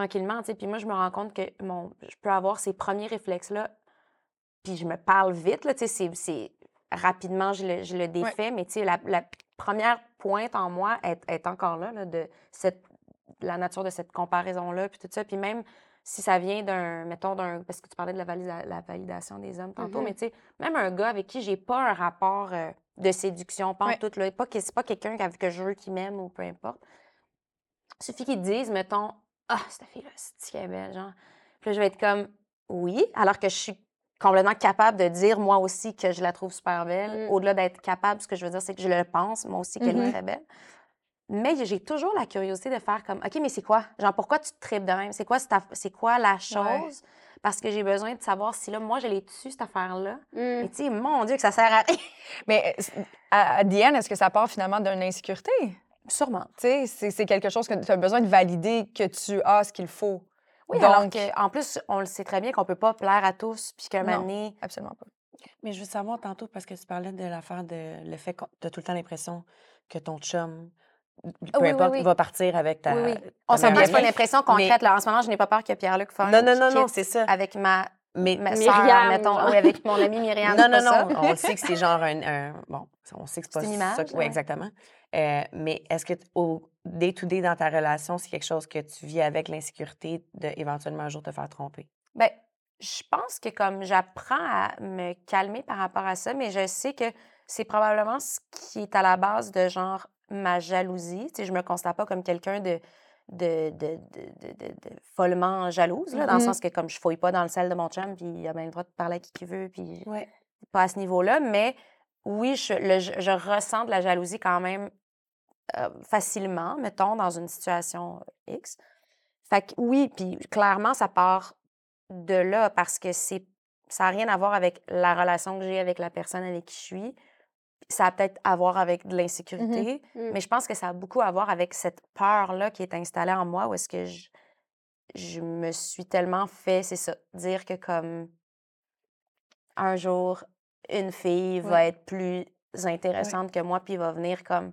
tranquillement, tu sais. Puis moi, je me rends compte que mon, je peux avoir ces premiers réflexes-là, puis je me parle vite, là, tu sais, c'est- c'est rapidement, je le, je le défais, mais tu sais, la, la première pointe en moi est, est encore là, là, de cette, la nature de cette comparaison-là, puis tout ça. Puis même si ça vient d'un, mettons, d'un, parce que tu parlais de la, valida- la validation des hommes tantôt, Mhm. mais tu sais, même un gars avec qui j'ai pas un rapport euh, de séduction, pas en Ouais. tout, là, pas c'est pas quelqu'un qu'avec- que je veux qui m'aime ou peu importe. Suffit qu'ils disent, mettons, ah, cette fille-là, c'est est belle, genre. Puis là, je vais être comme, oui, alors que je suis complètement capable de dire, moi aussi, que je la trouve super belle. Mm. Au-delà d'être capable, ce que je veux dire, c'est que je le pense, moi aussi, qu'elle est très belle. Mais j'ai toujours la curiosité de faire comme, OK, mais c'est quoi? Genre, pourquoi tu te tripes de même? C'est quoi, c'est quoi la chose? Parce que j'ai besoin de savoir si là, moi, je l'ai dessus, cette affaire-là. Mm. Mais tu sais, mon Dieu, que ça sert à rien. Mais euh, à, est-ce que ça part finalement d'une insécurité? Sûrement. Tu sais, c'est quelque chose que tu as besoin de valider que tu as ce qu'il faut. Oui, Donc, alors qu'en plus, on le sait très bien qu'on peut pas plaire à tous, puis qu'un moment donné, absolument pas. Mais je veux savoir tantôt, parce que tu parlais de l'affaire de le fait que tu as tout le temps l'impression que ton chum, peu oui, importe, oui. va partir avec ta. Oui, oui. ta On s'entend que c'est pas une impression concrète. Là. En ce moment, je n'ai pas peur que Pierre-Luc fasse Non, non, non, non, c'est ça. avec ma, Mais ma Myriam, soeur, mettons. Oui, avec mon amie Myriam. non, c'est non, pas non, ça. on sait que c'est genre un, un- Bon, on sait que c'est pas C'est une ça. image, Oui, ouais. exactement. Euh, mais est-ce que au day-to-day dans ta relation, c'est quelque chose que tu vis avec l'insécurité de éventuellement un jour te faire tromper? Ben, je pense que comme j'apprends à me calmer par rapport à ça, mais je sais que c'est probablement ce qui est à la base de genre ma jalousie. Tu sais, je me considère pas comme quelqu'un de, de, de, follement jalouse, là, dans le Mhm. sens que comme je fouille pas dans le sel de mon chum, puis il a bien le droit de parler à qui qu'il veut, puis pas à ce niveau-là, mais oui, je, le- je- je ressens de la jalousie quand même euh, facilement, mettons, dans une situation X. Fait que oui, puis clairement, ça part de là parce que c'est ça n'a rien à voir avec la relation que j'ai avec la personne avec qui je suis. Ça a peut-être à voir avec de l'insécurité, Mm. mais je pense que ça a beaucoup à voir avec cette peur-là qui est installée en moi où est-ce que je, je me suis tellement fait, c'est ça, dire que comme un jour, une fille va être plus intéressante que moi, puis va venir comme.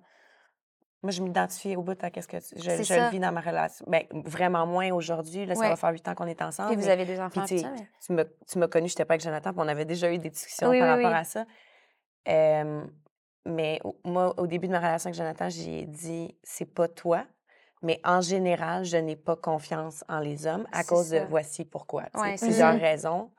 Moi, je m'identifie au bout à qu'est-ce que tu- je, je le vis dans ma relation. Ben, vraiment moins aujourd'hui. Là, ça Ouais. va faire huit ans qu'on est ensemble. Puis vous avez deux enfants, Puis tu ça. mais- tu m'as- tu m'as connue, je n'étais pas avec Jonathan, puis on avait déjà eu des discussions Oui, par oui, rapport oui. à ça. Euh, mais moi, au début de ma relation avec Jonathan, j'ai dit c'est pas toi, mais en général, je n'ai pas confiance en les hommes à cause de voici pourquoi. Ouais, c'est plusieurs raisons.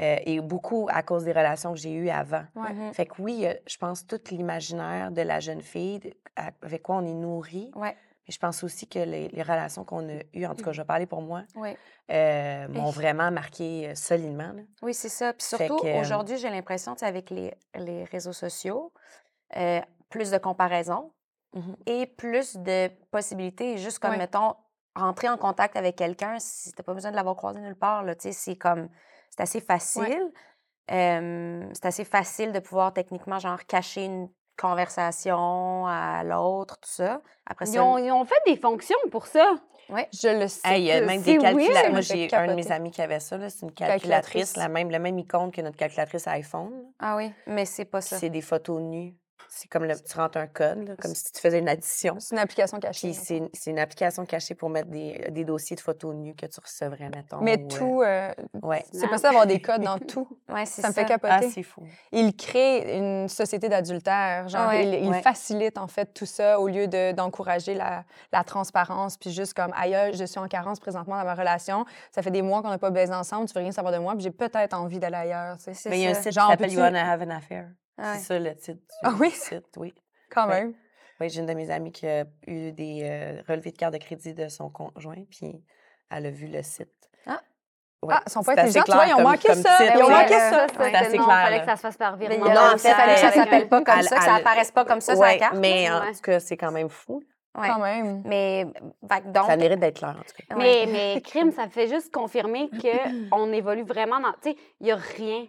Euh, et beaucoup à cause des relations que j'ai eues avant. Ouais. Mhm. Fait que oui, euh, je pense tout l'imaginaire de la jeune fille, avec quoi on est nourri. Ouais, Mais je pense aussi que les, les relations qu'on a eues, en tout cas, je vais parler pour moi, ouais. euh, m'ont Et- vraiment marqué solidement. là. Oui, c'est ça. Puis surtout, que, aujourd'hui, j'ai l'impression, avec les, les réseaux sociaux, euh, plus de comparaison Mhm. et plus de possibilités. Juste comme, Ouais. mettons, rentrer en contact avec quelqu'un, si t'as pas besoin de l'avoir croisé nulle part, là, tu sais, c'est comme, c'est assez facile. Euh, c'est assez facile de pouvoir techniquement, genre, cacher une conversation à l'autre, tout ça. Après Ils ça, ont, ils ont fait des fonctions pour ça. Je le sais. Hey, il y a même des calculatrices. Moi, j'ai un de mes amis qui avait ça. là, C'est une Calculatrice. calculatrice, la même, le même icône que notre calculatrice iPhone. Ah oui, mais c'est pas ça. c'est des photos nues c'est comme le, tu rentres un code, là, comme si tu faisais une addition. C'est une application cachée. Puis c'est c'est une application cachée pour mettre des, des dossiers de photos nues que tu recevrais, mettons. Mais ou, euh, tout, euh, ouais. c'est possible d'avoir des codes dans tout. Ouais, c'est Ça me fait ça. Ah, capoter. c'est fou. il crée une société d'adultère. Genre, Ouais, il, il ouais. facilite en fait tout ça au lieu de- d'encourager la, la transparence. Puis juste comme, aïe, je suis en carence présentement dans ma relation. Ça fait des mois qu'on n'a pas baisé ensemble. Tu veux rien savoir de moi. Puis j'ai peut-être envie d'aller ailleurs. tu sais. C'est Mais il y a un ça. site Genre, qui s'appelle You Wanna Have an Affair? Ouais. C'est ça le titre du, Ah oui? site, oui. Quand Ouais. même. Oui, j'ai une de mes amies qui a eu des euh, relevés de carte de crédit de son conjoint, puis elle a vu le site. Ah. Ouais, Ah, ils sont pas intelligents, tu vois, clair ils ont manqué comme ça. titre, Ils ont ouais. manqué Ouais, ça. C'est assez non, clair, fallait là. que ça se fasse par virement. il Non, en il fallait que ça euh, s'appelle pas comme elle- ça, que ça apparaisse pas comme ça sur la carte. mais en tout cas, c'est quand même fou. Ouais. Quand même. Mais, donc, Ça mérite d'être clair, en tout cas. Mais, mais crime, ça fait juste confirmer qu'on évolue vraiment dans. Tu sais, il n'y a rien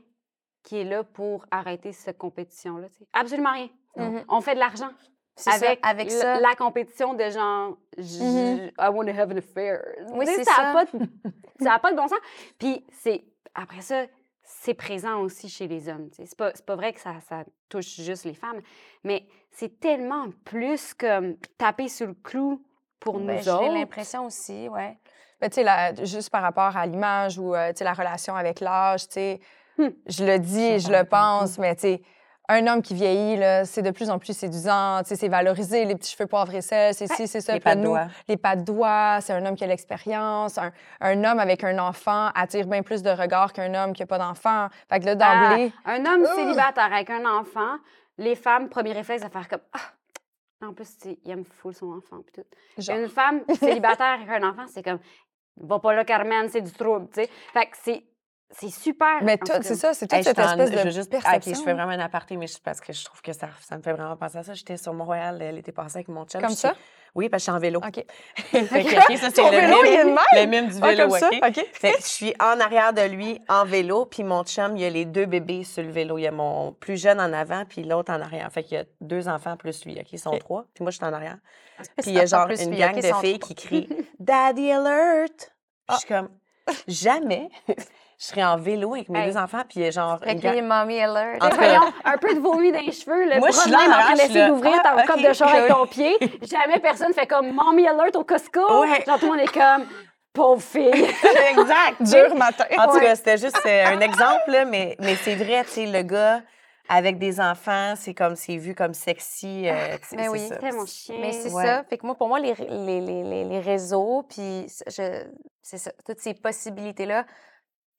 qui est là pour arrêter cette compétition-là. Absolument rien. Mhm. On fait de l'argent ça, avec, ça. la compétition de genre, j- Mhm. I want to have an affair. Oui, c'est ça. a ça. pas de- ça n'a pas de bon sens. Puis c'est après ça, c'est présent aussi chez les hommes. C'est pas, c'est pas vrai que ça, ça touche juste les femmes, mais c'est tellement plus comme taper sur le clou pour Ben, nous J'ai autres. l'impression aussi, ouais. Mais tu sais, la- juste par rapport à l'image ou euh, tu sais, la relation avec l'âge, tu sais, Hmm. Je le dis je le pense, mais tu sais, un homme qui vieillit, c'est de plus en plus séduisant, tu sais, c'est valorisé, les petits cheveux poivre et sel, c'est ci, c'est ça. Les pas de nous, doigts. les pas de doigts, c'est un homme qui a l'expérience. Un, un homme avec un enfant attire bien plus de regards qu'un homme qui n'a pas d'enfant. Fait que là, d'emblée, Un homme Ah! célibataire avec un enfant, les femmes, premier réflexe, à faire comme Ah! En plus, il aime full son enfant. Puis tout. genre, Une femme célibataire avec un enfant, c'est comme Va pas là, Carmen, c'est du trouble. tu sais. Fait que c'est, c'est super. mais en tout, c'est ça, c'est toute Hey, je cette espèce je de veux juste, perception. OK, je fais vraiment un aparté, mais je- parce que je trouve que ça, ça me fait vraiment penser à ça. J'étais sur Montréal euh, l'été passé avec mon chum. Comme ça? Oui, parce que je suis en vélo. OK. Fait que, OK, ça, Ton le vélo, il est même? le mime du Ah, vélo, comme ça? OK? Fait je suis en arrière de lui, en vélo, puis mon chum, il y a les deux bébés sur le vélo. Il y a mon plus jeune en avant, puis l'autre en arrière. Fait qu'il y a deux enfants plus lui, OK? Ils sont trois, puis moi, je suis en arrière. Puis il y a genre une lui, gang de filles qui crient « Daddy alert! Ah. Je suis comme « Jamais je serais en vélo avec mes Hey. deux enfants, puis a genre Fait une que mommy alert. En Mais tout cas, voyons, un peu de vomi dans les cheveux, le Moi, arrière, je suis d'essayer là, d'ouvrir ah, ta OK. cope de char avec ton pied. Jamais personne fait comme Mommy alert au Costco. Ouais. Genre, tout le monde est comme Pauvre fille. exact! Dur matin. En tout cas, c'était juste euh, un exemple, là, mais, mais c'est vrai, tu sais, le gars avec des enfants, c'est comme, c'est vu comme sexy. euh, Ben c'est oui. C'était mon chien. Mais c'est Ouais. ça. Fait que moi, pour moi, les, les, les, les, réseaux, puis c'est ça, toutes ces possibilités-là,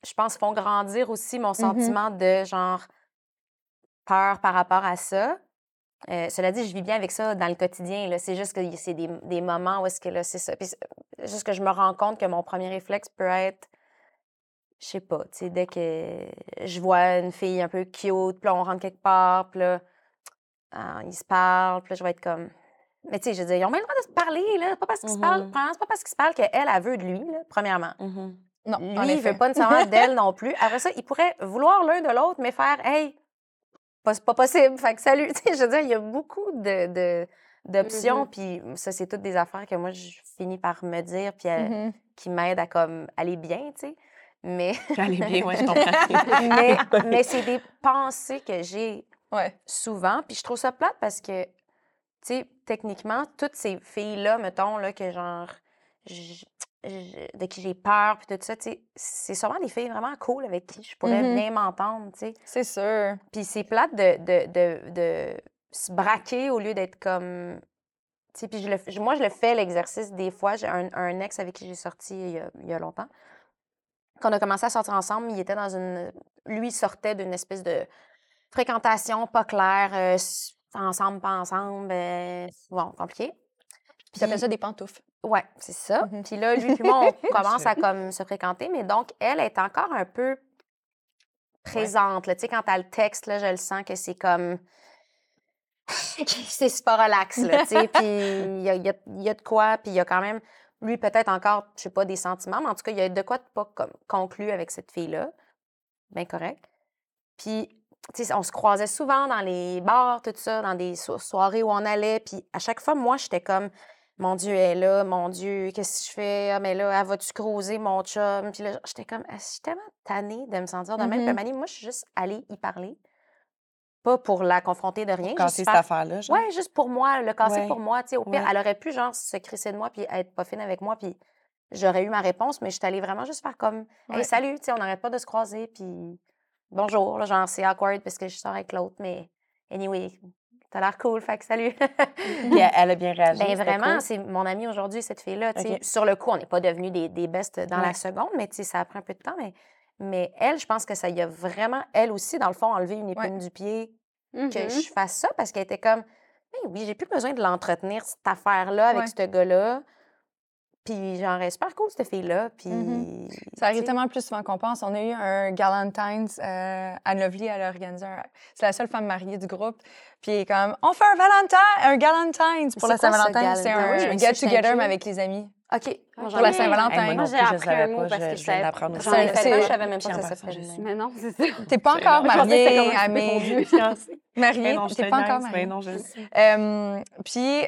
je pense, font grandir aussi mon sentiment de genre peur par rapport à ça. Euh, cela dit, je vis bien avec ça dans le quotidien. C'est juste que c'est des, des moments où est-ce que là, c'est ça. Puis juste que je me rends compte que mon premier réflexe peut être, je sais pas, tu sais, dès que je vois une fille un peu cute, puis là, on rentre quelque part, puis là, ah, ils se parlent, puis là, je vais être comme. Mais tu sais, je veux dire, ils ont même le droit de se parler, là. Pas parce qu'ils se parlent. Mhm. Premièrement, c'est pas parce qu'ils se parlent qu'elle, elle veut de lui, là, premièrement. Mhm. Non, Lui, en il effet. veut pas nécessairement d'elle non plus. Après ça, il pourrait vouloir l'un de l'autre, mais faire, hey, pas, c'est pas possible. Fait que salut. Je veux dire, il y a beaucoup de, d'options, puis ça, c'est toutes des affaires que moi, je finis par me dire, puis euh, Mhm. qui m'aident à comme aller bien, tu sais. Mais, bien, ouais, je comprends. mais, mais c'est des pensées que j'ai Ouais. souvent. Puis je trouve ça plate parce que, tu sais, techniquement, toutes ces filles-là, mettons, là, que genre, de qui j'ai peur, puis tout ça, tu sais, c'est sûrement des filles vraiment cool avec qui je pourrais Mhm. bien m'entendre, tu sais. C'est sûr. Puis c'est plate de, de, de, de se braquer au lieu d'être comme. Tu sais, puis je le, moi, je le fais, l'exercice, des fois. J'ai un, un ex avec qui j'ai sorti il y, a, il y a longtemps. Quand on a commencé à sortir ensemble, il était dans une. Lui, sortait d'une espèce de fréquentation pas claire, euh, ensemble, pas ensemble. euh, bon, compliqué. Puis t'appelles ça des pantoufles. Ouais, c'est ça. Mhm. Puis là, lui puis moi, on commence à comme se fréquenter, mais donc, elle est encore un peu présente. Tu sais, quand elle le texte, là, je le sens que c'est comme... c'est super relax, là, tu sais. Puis il y a, y a- y a de quoi, puis il y a quand même... Lui, peut-être encore, je sais pas, des sentiments, mais en tout cas, il y a de quoi de pas comme, conclu avec cette fille-là. Bien correct. Puis, tu sais, on se croisait souvent dans les bars, tout ça, dans des so- soirées où on allait. Puis à chaque fois, moi, j'étais comme, mon Dieu, elle est là, mon Dieu, qu'est-ce que je fais? Ah, mais là, elle va-tu croiser mon chum? Puis là, j'étais comme, Ah, je suis tellement tannée de me sentir de même. Puis. Mani, moi, je suis juste allée y parler. pas pour la confronter de rien. Pour casser cette faire- affaire-là, genre? Ouais, juste pour moi, le casser Ouais. pour moi. Tu sais, au pire, Ouais. elle aurait pu, genre, se crisser de moi puis être pas fine avec moi, puis j'aurais eu ma réponse, mais je suis allée vraiment juste faire comme, hey, salut, tu sais, on n'arrête pas de se croiser, puis bonjour, là, genre, c'est awkward parce que je sors avec l'autre, mais anyway, t'as l'air cool, fait que salut. Puis elle, elle a bien réagi. Ben vraiment, cool. c'est mon amie aujourd'hui, cette fille-là. Sur le coup, on n'est pas devenus des, des bestes dans la seconde, mais ça a pris un peu de temps. Mais, mais elle, je pense que ça y a vraiment, elle aussi, dans le fond, enlevé une épine du pied que Mhm. je fasse ça parce qu'elle était comme, Ben oui, j'ai plus besoin de l'entretenir, cette affaire-là, avec Ouais. ce gars-là. Puis genre, elle est super cool, cette fille-là. Puis. Mhm. tu Ça arrive tellement plus souvent qu'on pense. On a eu un Galentine's, euh, Anne Lovely, elle a organisé un... C'est la seule femme mariée du groupe. Puis comme, on fait un Valentine, un Galentine's pour C'est la Saint-Valentin. C'est un Oui, suis get-together, mais avec les amis. OK. Moi, Pour la Saint-Valentin. Moi j'ai appris un mot parce je- que je savais d'apprendre j'en ça. ai C'est- fait c'est- un, je je savais même pas que ça s'appelait. Mais non, c'est ça. T'es pas encore mariée, un peu Mariée, t'es te pas encore mariée. mais non, je le sais. Euh, puis,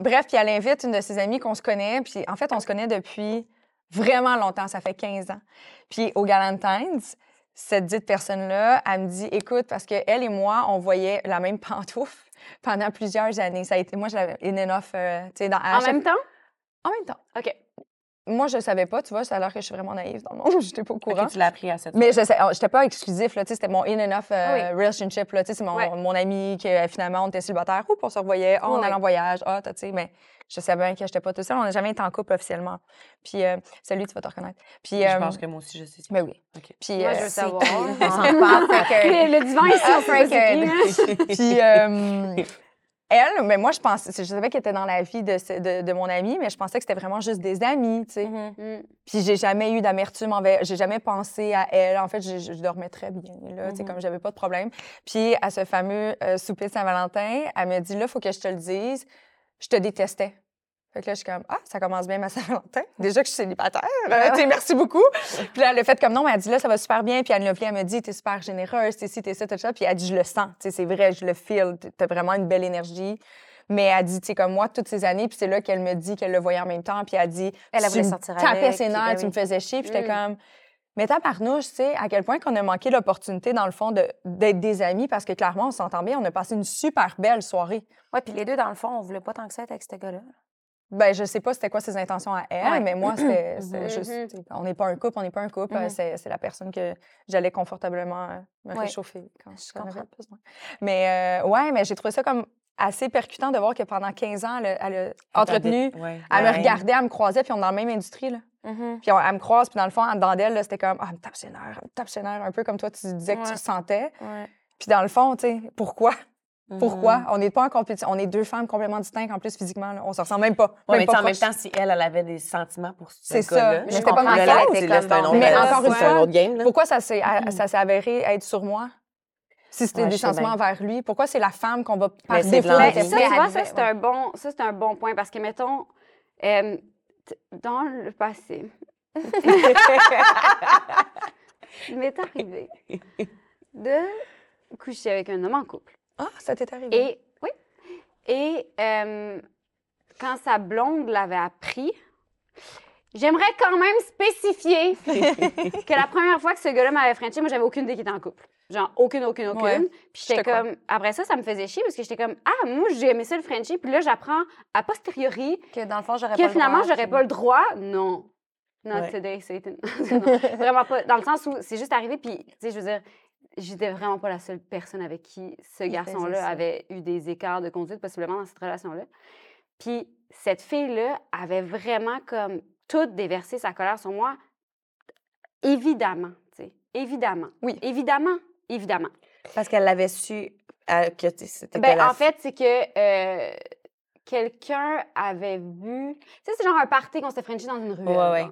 bref, puis elle invite une de ses amies qu'on se connaît. Puis, en fait, on se connaît depuis vraiment longtemps. Ça fait 15 ans. Puis, au Galentine's, cette dite personne-là, elle me dit Écoute, parce qu'elle et moi, on voyait la même pantoufle pendant plusieurs années. Ça a été, moi, j'avais and off, euh, tu sais, dans En chaque- même temps? En même temps. OK. Moi, je savais pas, tu vois, c'est alors que je suis vraiment naïve dans le monde. J'étais pas au courant. Tu l'as appris à cette Mais je sais, oh, j'étais pas exclusif, là, tu sais, c'était mon in and off euh, Oui. relationship, là, tu sais, c'est mon, Ouais. mon ami que euh, finalement on était célibataire, oups, on se revoyait, oh, on allait en voyage, ah, tu sais, mais je savais bien que j'étais pas tout seul, on n'a jamais été en couple officiellement. Puis, euh, salut, tu vas te reconnaître. Puis, Je euh, pense que moi aussi, je sais. ben oui. OK. Puis, Moi, euh, je veux savoir. On s'en fait que- Le, divan c'est qui, hein? Puis, euh, elle, mais moi, je pensais, je savais qu'elle était dans la vie de, ce- de, de mon ami, mais je pensais que c'était vraiment juste des amis, tu sais. Mhm. Mm. Puis j'ai jamais eu d'amertume envers, j'ai jamais pensé à elle. En fait, je, dormais très bien, là, tu sais, Mhm. comme j'avais pas de problème. Puis à ce fameux euh, souper de Saint-Valentin, elle me dit, là, faut que je te le dise, je te détestais. Fait que là, je suis comme, ah, ça commence bien ma Saint-Valentin. Déjà que je suis célibataire, euh, tu sais, merci beaucoup. Puis là, le fait comme non, mais elle dit, là, ça va super bien. Puis Anne Lovely, elle me dit, t'es super généreuse, t'es ci, t'es ça, tout ça. Puis elle dit, je le sens, tu sais, c'est vrai, je le feel, t'as vraiment une belle énergie. Mais elle dit, tu sais, comme moi, toutes ces années, puis c'est là qu'elle me dit qu'elle le voyait en même temps, puis elle dit, Elle, tu voulait sortir tapais avec, ses nerfs, ben tu oui. me faisais chier, puis j'étais Mm. comme, mais tabarnouche, tu sais, à quel point qu'on a manqué l'opportunité, dans le fond, de- d'être des amis, parce que clairement, on s'entend bien, on a passé une super belle soirée. Ouais, puis les deux, dans le fond, on voulait pas tant que ça être avec ce gars-là. Ben, je sais pas c'était quoi ses intentions à elle, Ouais. mais moi, c'était Mhm. juste, on n'est pas un couple, on n'est pas un couple, Mhm. c'est c'est la personne que j'allais confortablement euh, me Ouais. réchauffer quand Je avais comprends. besoin. Mais euh, ouais, mais j'ai trouvé ça comme assez percutant de voir que pendant 15 ans, elle, a- elle a entretenu, Ouais. elle me regardait, elle me croisait, puis on est dans la même industrie, là. Mhm. Puis on- elle me croise, puis dans le fond, en dedans d'elle, c'était comme, ah, elle me tape ses nerfs, elle me tape ses nerfs, un peu comme toi, tu disais que tu. Ouais. Puis dans le fond, tu sais, pourquoi? Pourquoi? Mhm. On n'est pas en compétition. On est deux femmes complètement distinctes, en plus, physiquement. Là. On se ressemble même pas. Ouais, même mais pas en même temps, si elle, elle avait des sentiments pour ce C'est ça. Mais je c'était pas ma là, comme, Mais ben, encore une un fois, autre game, là. Pourquoi ça s'est a- ça s'est avéré être sur moi? Si c'était Ouais, des sentiments envers lui, pourquoi c'est la femme qu'on va par Mais c'est défaut Mais mais ça, tu vois, elle ça, c'est un, bon, ça, c'est un bon point parce que, mettons, euh, dans le passé, il m'est arrivé de coucher avec un homme en couple. Ah, ça t'est arrivé. Et, oui, et euh, quand sa blonde l'avait appris, j'aimerais quand même spécifier que la première fois que ce gars-là m'avait frenché, moi, j'avais aucune idée qu'il était en couple. Genre, aucune, aucune, aucune. Ouais, Puis j'étais comme... Après ça, ça me faisait chier parce que j'étais comme, ah, moi, j'ai aimé ça le Frenchie. Puis là, j'apprends a posteriori Que dans le fond, j'aurais pas que le finalement, j'aurais pas le droit. Non. Not Ouais. today, Satan. Non, vraiment pas. Dans le sens où c'est juste arrivé, puis, tu sais, je veux dire, j'étais vraiment pas la seule personne avec qui ce garçon-là avait eu des écarts de conduite, possiblement dans cette relation-là. Puis cette fille-là avait vraiment comme tout déversé sa colère sur moi. Évidemment, tu sais. Évidemment. Oui. Évidemment. Évidemment. Parce qu'elle l'avait su euh, que c'était Ben, la en fait, c'est que euh, quelqu'un avait vu. Tu sais, c'est genre un party qu'on s'était frenché dans une ruelle. Ouais, ouais.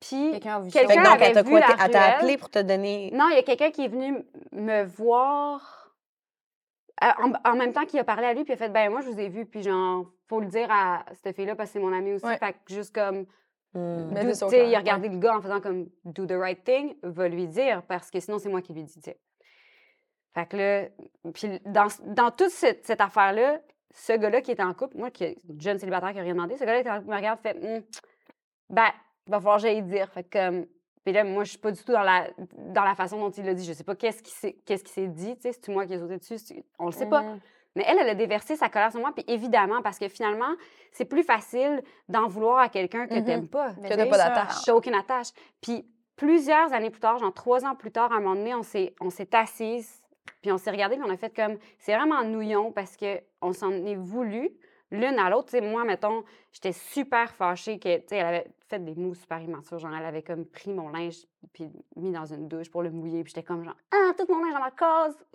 Puis, Quelqu'un a vu Quelqu'un Fait que ça. donc, avait elle t'a vu quoi? la t'a appelé pour te donner... non, il y a quelqu'un qui est venu me voir euh, en, en même temps qu'il a parlé à lui, puis il a fait Ben, moi, je vous ai vu, puis genre, faut le dire à cette fille-là parce que c'est mon ami aussi. Ouais. Fait que juste comme. Hmm. Do- sais, il a regardé le gars en faisant comme Do the right thing, va lui dire parce que sinon, c'est moi qui lui dis, tu sais. Fait que là, puis dans, dans toute cette, cette affaire-là, ce gars-là qui était en couple, moi, qui est jeune célibataire qui n'a rien demandé, ce gars-là qui était en couple me regarde, fait Hum, Ben, il va falloir que j'aille dire. Fait comme, Puis là, moi, je suis pas du tout dans la, dans la façon dont il l'a dit. Je sais pas qu'est-ce qui s'est s'est dit, tu sais, c'est moi qui ai sauté dessus, on le sait pas. Mais elle, elle a déversé sa colère sur moi, puis évidemment, parce que finalement, c'est plus facile d'en vouloir à quelqu'un que Mhm. t'aimes pas. Que t'as pas d'attache. T'as aucune attache. Puis plusieurs années plus tard, genre trois ans plus tard, à un moment donné, on s'est, on s'est assises, puis on s'est regardé, puis on a fait comme, c'est vraiment nouillon parce que on s'en est voulu l'une à l'autre. Moi, mettons, j'étais super fâchée que, tu sais, elle avait fait des mots super immatures. Genre, elle avait comme pris mon linge puis mis dans une douche pour le mouiller. Puis j'étais comme genre, ah, tout mon linge dans ma cause.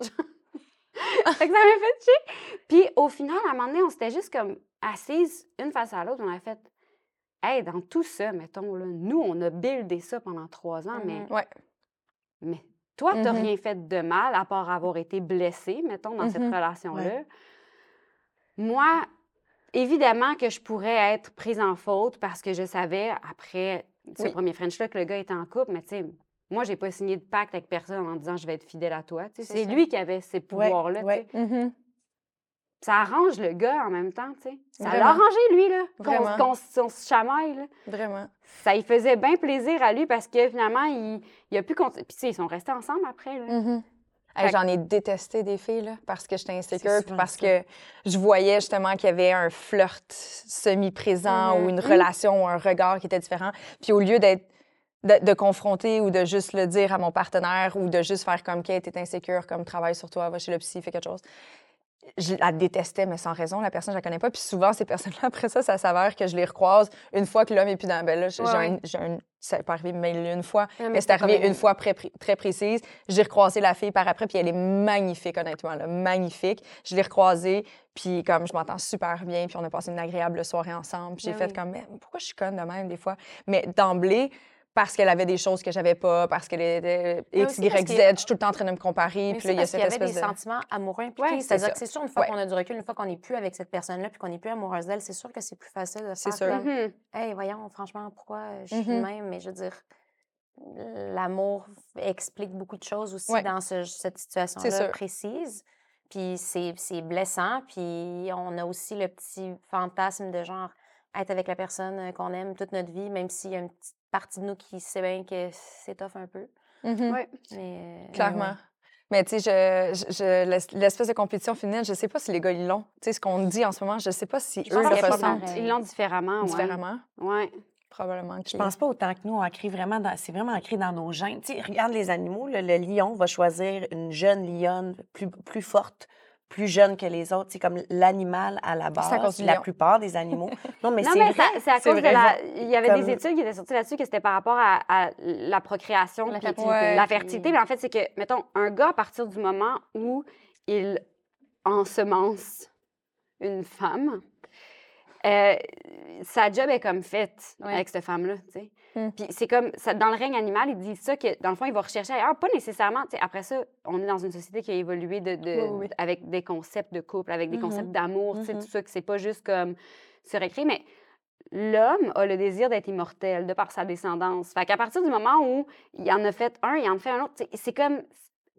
fait que ça m'a fait chier. Puis au final, à un moment donné, on s'était juste comme assises une face à l'autre. On a fait, hey, dans tout ça, mettons, là, nous, on a buildé ça pendant trois ans, mais, Mhm. Ouais. mais toi, t'as Mhm. rien fait de mal à part avoir été blessé, mettons, dans cette Mhm. relation-là. Moi, évidemment que je pourrais être prise en faute parce que je savais, après ce Oui. premier French-là, que le gars était en couple, mais tu sais, moi, j'ai pas signé de pacte avec personne en disant je vais être fidèle à toi. C'est lui qui avait ces pouvoirs-là. ouais. Mhm. Ça arrange le gars en même temps. tu sais. Ça l'a arrangé, lui, là, qu'on se chamaille. Là. Vraiment. Ça lui faisait bien plaisir à lui parce que finalement, il, il a pu continuer. Puis, tu sais, ils sont restés ensemble après. Là. Mhm. Hey, J'en ai détesté des filles là, parce que j'étais insécure, puis parce ça. que je voyais justement qu'il y avait un flirt semi-présent Mhm. ou une Mhm. relation ou un regard qui était différent. Puis au lieu d'être de, de confronter ou de juste le dire à mon partenaire ou de juste faire comme Kate est insécure, comme travaille sur toi, va chez le psy, fais quelque chose. Je la détestais, mais sans raison. La personne, je la connais pas. Puis souvent, ces personnes-là, après ça, ça s'avère que je les recroise une fois que l'homme est plus dans. Ben là, j'ai Ouais, un- un- ça n'est pas arrivé mais une fois, Ouais, mais c'est arrivé une fois pré- très précise. J'ai recroisé la fille par après, puis elle est magnifique, honnêtement, là, magnifique. Je l'ai recroisée, puis comme je m'entends super bien, puis on a passé une agréable soirée ensemble. Puis j'ai Ben fait oui. comme, mais pourquoi je suis conne de même des fois? Mais d'emblée, parce qu'elle avait des choses que j'avais pas, parce qu'elle était X, Y, Z, que- je suis tout le temps en train de me comparer, puis là, il y a cette y avait des espèce de... sentiments amoureux impliqués. Ouais, C'est-à-dire c'est que c'est sûr, une fois Ouais. qu'on a du recul, une fois qu'on n'est plus avec cette personne-là, puis qu'on n'est plus amoureuse d'elle, c'est sûr que c'est plus facile de C'est faire sûr. comme, Mhm. Hey, voyons, franchement, pourquoi je suis même? Mais je veux dire, l'amour explique beaucoup de choses aussi Ouais. dans ce- cette C'est situation-là précise. Puis c'est c'est blessant. Puis on a aussi le petit fantasme de genre être avec la personne euh, qu'on aime toute notre vie, même s'il y a une petite partie de nous qui sait bien que c'est tough un peu. Mhm. Ouais. Mais, Clairement. Mais tu sais, je, je- je- l'es- l'espèce de compétition féminine, je sais pas si les gars ils l'ont. Tu sais, ce qu'on dit en ce moment, je sais pas si Je eux le ressentent. Ils l'ont différemment. ouais. différemment? Ouais. Probablement. Je pense pas autant que nous, on ancré vraiment dans, c'est vraiment ancré dans nos gènes. Tu sais, regarde les animaux, là, le lion va choisir une jeune lionne plus, plus forte, plus jeune que les autres. C'est comme l'animal à la base, à la plupart des animaux. Non, mais c'est mais vrai. ça- c'est à cause de la. Il y avait Comme- des études qui étaient sorties là-dessus que c'était par rapport à, à la procréation. La puis fertilité. Ouais. La fertilité. Mais en fait, c'est que, mettons, un gars, à partir du moment où il ensemence une femme, euh, sa job est comme faite Ouais. avec cette femme-là, tu sais. Mm. Puis c'est comme, ça, dans le règne animal, ils disent ça, que dans le fond, il va rechercher ailleurs. Pas nécessairement, tu sais, après ça, on est dans une société qui a évolué de, de- Oui, oui, oui. avec des concepts de couple, avec des Mhm. concepts d'amour, tu sais, Mhm. tout ça, que c'est pas juste comme se récréer, mais l'homme a le désir d'être immortel de par sa descendance. Fait qu'à partir du moment où il en a fait un, il en fait un autre, c'est comme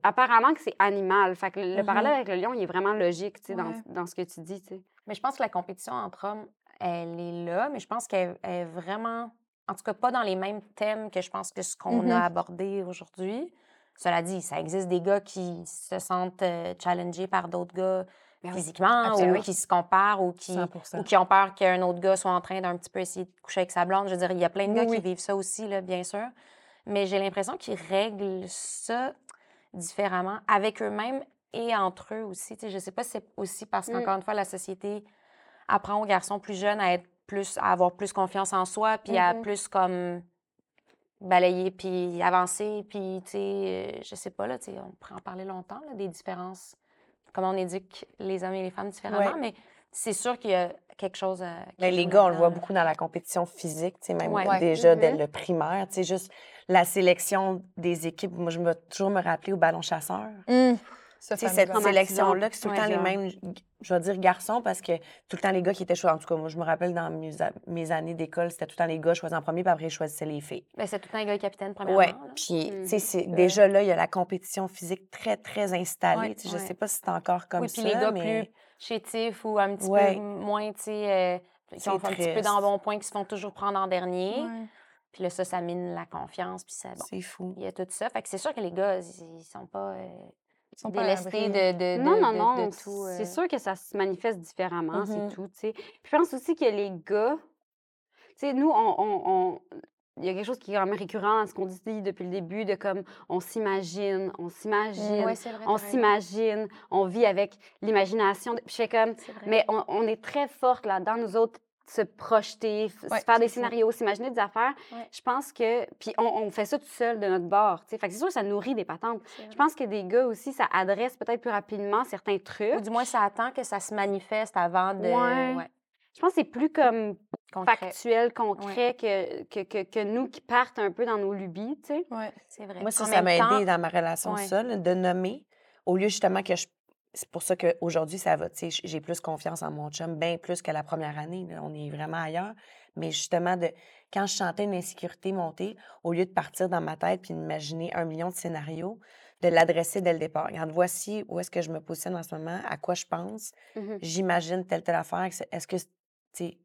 apparemment que c'est animal. Fait que le Mhm. parallèle avec le lion, il est vraiment logique, tu sais, dans, ce que tu dis, tu sais. Mais je pense que la compétition entre hommes, elle est là, mais je pense qu'elle elle est vraiment, en tout cas pas dans les mêmes thèmes que je pense que ce qu'on Mhm. a abordé aujourd'hui. Cela dit, ça existe des gars qui se sentent euh, challengés par d'autres gars Ben physiquement Absolument. ou qui se comparent ou qui, 100%. ou qui ont peur qu'un autre gars soit en train d'un petit peu essayer de coucher avec sa blonde. Je veux dire, il y a plein de gars oui. qui vivent ça aussi, là, bien sûr. Mais j'ai l'impression qu'ils règlent ça différemment avec eux-mêmes et entre eux aussi. Tu sais, je sais pas si c'est aussi parce Mm. qu'encore une fois, la société apprend aux garçons plus jeunes à être plus, à avoir plus confiance en soi, puis à Mhm. plus comme balayer, puis avancer, puis tu sais, euh, je sais pas, là, tu sais, on pourrait en parler longtemps, là, des différences, comment on éduque les hommes et les femmes différemment, Ouais. mais c'est sûr qu'il y a quelque chose à... qui Ben, les gars, on le voit beaucoup dans la compétition physique, tu sais, même Ouais. déjà dès le primaire, tu sais, juste la sélection des équipes. Moi, je vais toujours me rappeler au ballon chasseur. Hum, ce cette sélection-là, que c'est tout le Ouais, temps les mêmes, je vais dire garçons, parce que tout le temps les gars qui étaient choisis. En tout cas, moi, je me rappelle dans mes, années d'école, c'était tout le temps les gars choisis en premier, puis après, ils choisissaient les filles. Ben, c'est tout le temps les gars capitaine, premièrement. Là. Puis, tu sais, c'est- déjà là, il y a la compétition physique très, très installée. Ouais, Tu sais, Je ouais. sais pas si c'est encore comme oui, ça. puis les gars mais... plus chétifs ou un petit Ouais. peu moins, tu sais, euh, qui ont un petit peu dans bon point, qui se font toujours prendre en dernier. Ouais. Puis là, ça, ça mine la confiance. Puis ça, bon, C'est fou. il y a tout ça. Fait que c'est sûr que les gars, ils, sont pas euh, sont pas à délestés de, de, de, Non, non, de- non. de tout. euh. C'est sûr que ça se manifeste différemment, c'est tout, tu sais. Puis je pense aussi que les gars, tu sais, nous, on, on- on- il y a quelque chose qui est quand même récurrent dans ce qu'on dit depuis le début, de comme, on s'imagine, on s'imagine, Ouais, c'est vrai, on s'imagine, on vit avec l'imagination. Puis je fais comme, mais on, on est très fortes là-dedans, nous autres, se projeter, Ouais, se faire des scénarios, s'imaginer des affaires. Ouais. Je pense que, puis on, on fait ça tout seul de notre bord, tu sais. Fait que c'est sûr que ça nourrit des patentes. Je pense que des gars aussi, ça adresse peut-être plus rapidement certains trucs. Ou du moins, ça attend que ça se manifeste avant de. Ouais. Je pense que c'est plus comme concret. factuel, concret que, que, que, que nous qui partent un peu dans nos lubies, tu sais. Ouais. C'est vrai. Moi, ça, m'a temps- aidé dans ma relation ouais. seule, de nommer, au lieu justement que je. C'est pour ça qu'aujourd'hui, ça va. J'ai plus confiance en mon chum, bien plus que la première année. là. On est vraiment ailleurs. Mais justement, de, quand je sentais une insécurité monter, au lieu de partir dans ma tête puis d'imaginer un million de scénarios, de l'adresser dès le départ. Regarde, voici où est-ce que je me positionne en ce moment, à quoi je pense, Mhm. j'imagine telle, telle affaire. Est-ce que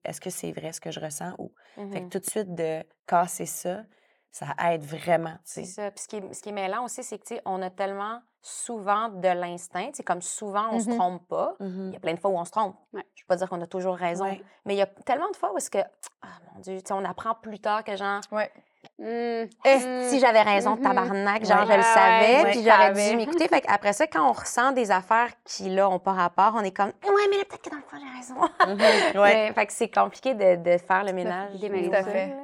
est-ce que c'est vrai ce que je ressens? Ou... Fait que tout de suite, de casser ça, ça aide vraiment. C'est ça. Puis ce qui est, ce qui est mêlant aussi, c'est que, tu sais, on a tellement souvent de l'instinct. C'est comme souvent, on se Mhm. trompe pas. Il y a plein de fois où on se trompe. Ouais. Je ne veux pas dire qu'on a toujours raison. Ouais. Mais il y a tellement de fois où est-ce que, ah mon Dieu, tu sais, on apprend plus tard que genre, Ouais. Mm. Eh, Mm. si j'avais raison de Mhm. tabarnak, genre, je le ouais, savais, ouais, puis j'aurais dû m'écouter. Fait après ça, quand on ressent des affaires qui, là, ont pas rapport, on est comme, ouais, mais là, peut-être que dans le fond, j'ai raison. Ouais. Mais, fait que c'est compliqué de, de faire le ménage. Tout à fait.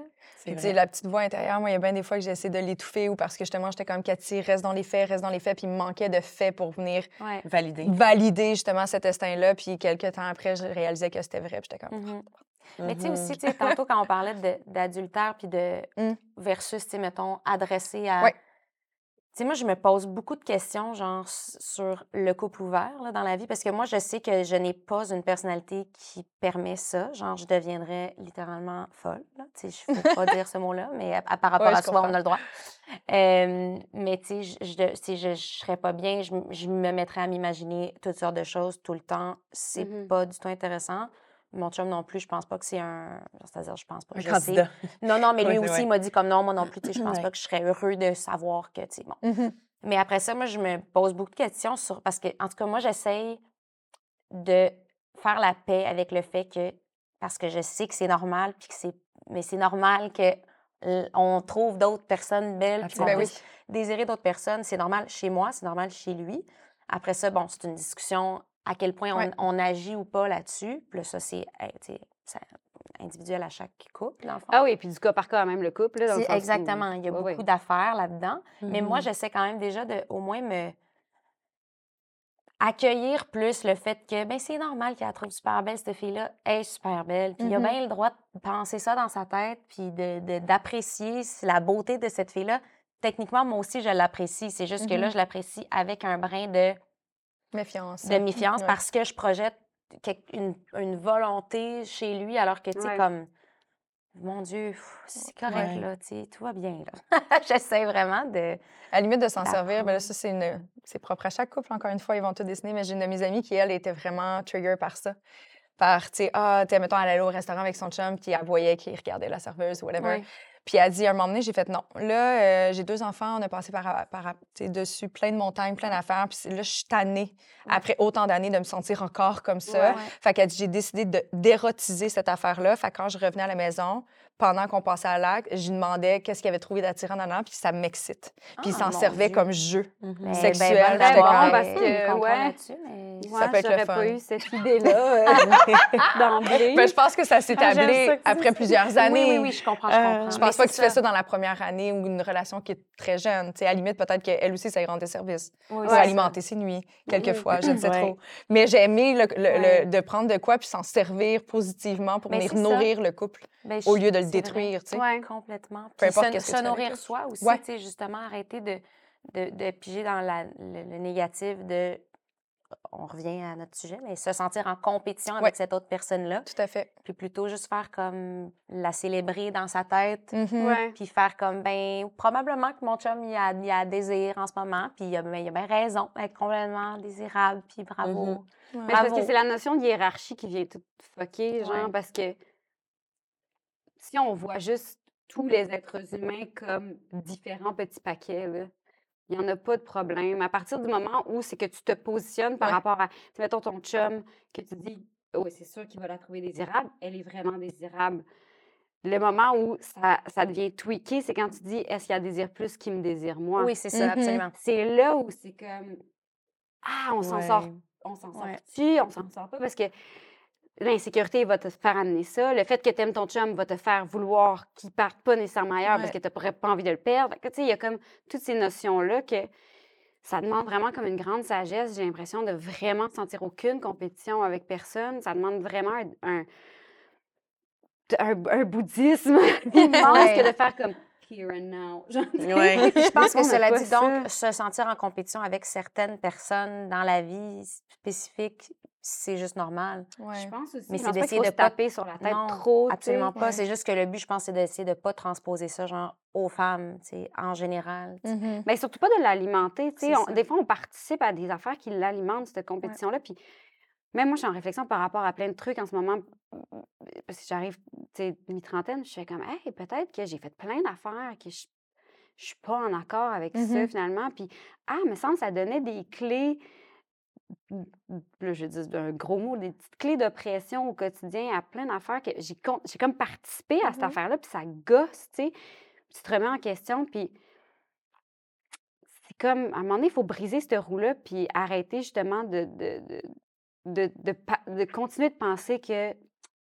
C'est la petite voix intérieure, moi, il y a bien des fois que j'essaie de l'étouffer ou parce que justement, j'étais comme Cathy, reste dans les faits, reste dans les faits, puis il me manquait de faits pour venir Ouais. Validé. valider justement cet instinct-là. Puis quelques temps après, je réalisais que c'était vrai, puis j'étais comme. Mhm. Mais tu sais aussi, tu sais, tantôt quand on parlait de- d'adultère puis de Mm. versus, tu sais, mettons, adressé à. Ouais. Sais, moi, je me pose beaucoup de questions, genre, sur le couple ouvert là, dans la vie, parce que moi, je sais que je n'ai pas une personnalité qui permet ça. Genre, je deviendrais littéralement folle. Là. Tu sais, je ne faut pas dire ce mot-là, mais à- à- par rapport Ouais, à soi, on a le droit. Euh, mais tu sais, je- ne je, serais pas bien, je, me mettrais à m'imaginer toutes sortes de choses tout le temps. C'est Mhm. pas du tout intéressant. Mon chum non plus, je pense pas que c'est un. C'est-à-dire, je pense pas. Un je candidat. sais. Non, non, mais lui aussi, ouais. il m'a dit comme non, moi non plus, je pense Ouais. pas que je serais heureux de savoir que, tu sais, bon. Mhm. Mais après ça, moi, je me pose beaucoup de questions sur. Parce que, en tout cas, moi, j'essaye de faire la paix avec le fait que. Parce que je sais que c'est normal, puis que c'est. Mais c'est normal que. On trouve d'autres personnes belles, puis qu'on Ben oui. désirer d'autres personnes. C'est normal chez moi, c'est normal chez lui. Après ça, bon, c'est une discussion à quel point on, Ouais. on agit ou pas là-dessus. Puis là, ça, c'est individuel à chaque couple, dans le fond. Ah oui, puis du cas par cas, même le couple. Là, dans le où- exactement. Il y a beaucoup d'affaires là-dedans. Mais moi, Mhm. j'essaie quand même déjà de au moins me accueillir plus le fait que ben c'est normal qu'elle la trouve super belle, cette fille-là est super belle. Puis il a Mhm. bien le droit de penser ça dans sa tête, puis de- de- d'apprécier la beauté de cette fille-là. Techniquement, moi aussi, je l'apprécie. C'est juste que là, Mhm. je l'apprécie avec un brin de, Méfiance. de méfiance Ouais. parce que je projette quelque- une, une volonté chez lui, alors que, tu sais, Ouais. comme, mon Dieu, c'est correct, Ouais. là, tu sais, tout va bien, là. J'essaie vraiment de... À la limite de s'en servir, ben là, ça, c'est une... c'est propre à chaque couple. Encore une fois, ils vont tout dessiner, mais j'ai une de mes amies qui, elle, était vraiment trigger par ça. Par, tu sais, ah, tu sais, mettons, elle allait au restaurant avec son chum, puis elle voyait qu'il regardait la serveuse ou whatever. Puis elle dit, à un moment donné, j'ai fait non. Là, euh, j'ai deux enfants, on a passé par, par dessus plein de montagnes, plein d'affaires. Puis là, je suis tannée, après autant d'années, de me sentir encore comme ça. Ouais. Fait qu'elle dit, j'ai décidé de- d'érotiser cette affaire-là. Fait que quand je revenais à la maison, pendant qu'on passait à l'acte, je lui demandais qu'est-ce qu'il avait trouvé d'attirant dans l'art, puis ça m'excite. Puis il Ah, s'en servait Dieu. comme jeu. Ben, Mhm. sexuel, ben, comme- d'avoir, parce euh, que, comprendre ouais. mais- Ça peut être le j'aurais fun. pas eu cette idée-là euh, d'emblée. Ben, je pense que ça s'est Ah, ça après plusieurs ça. années. Oui, oui, oui, je comprends, je Euh, comprends. Je Mais pense pas que tu fais ça dans la première année ou une relation qui est très jeune. Tu sais, à la limite, peut-être qu'elle aussi, ça lui rendait service. Oui, Ou ça. alimenter ses nuits, quelquefois, je ne sais Ouais. trop. Mais j'ai aimé de prendre de quoi puis s'en servir positivement pour Ben, venir ça. nourrir le couple Ben, au lieu de le détruire. tu sais. Ouais. Complètement. Peu importe se, se nourrir soi aussi, Ouais. tu sais, justement, arrêter de, de, de piger dans la- le, le négatif de, on revient à notre sujet, mais se sentir en compétition avec Ouais. cette autre personne-là, Tout à fait. puis plutôt juste faire comme la célébrer dans sa tête, Mhm. Ouais. puis faire comme, ben, probablement que mon chum, il a, il a désir en ce moment, puis il a, ben, il a bien raison, être complètement désirable, puis bravo. Mhm. Ouais. Mais c'est parce Bravo. que c'est la notion de hiérarchie qui vient tout fucker, genre, Ouais. parce que si on voit juste tous les êtres humains comme différents petits paquets. Là. Il n'y en a pas de problème. À partir du moment où c'est que tu te positionnes par Ouais. rapport à, mettons ton chum, que tu dis, oui, c'est sûr qu'il va la trouver désirable, elle est vraiment désirable. Le moment où ça, ça devient tweaké, c'est quand tu dis, est-ce qu'il y a désir plus qu'il me désire moi? Oui, c'est ça, Mhm. absolument. C'est là où c'est comme, ah, on s'en sort on s'en Ouais. sort-tu, on s'en sort pas parce que l'insécurité va te faire amener ça. Le fait que tu aimes ton chum va te faire vouloir qu'il parte pas nécessairement ailleurs parce que tu n'aurais pas envie de le perdre. Il y a comme toutes ces notions-là que ça demande vraiment comme une grande sagesse. J'ai l'impression de vraiment sentir aucune compétition avec personne. Ça demande vraiment un, un, un- un bouddhisme immense que de faire comme here and now. Ouais. Je pense que cela dit, ça. donc, se sentir en compétition avec certaines personnes dans la vie spécifique, c'est juste normal. Ouais. Je pense aussi. Mais c'est d'essayer de pas- taper sur la tête non, trop. absolument pas. Ouais. C'est juste que le but, je pense, c'est d'essayer de pas transposer ça, genre, aux femmes, tu sais, en général. tu sais. Mhm. Mais surtout pas de l'alimenter. tu sais. Des fois, on participe à des affaires qui l'alimentent, cette compétition-là. Puis même moi, je suis en réflexion par rapport à plein de trucs en ce moment. Parce que j'arrive, tu sais, mi-trentaine, je fais comme, hey, peut-être que j'ai fait plein d'affaires que je je suis pas en accord avec ça, Mhm. finalement. Puis, ah, me semble, ça donnait des clés. Là, je dis un gros mot, des petites clés d'oppression au quotidien à plein d'affaires que j'ai j'ai comme participé à cette affaire-là, puis ça gosse, tu sais. Tu te remets en question, puis c'est comme, à un moment donné, il faut briser cette roue-là, puis arrêter justement de, de, de, de, de de continuer de penser que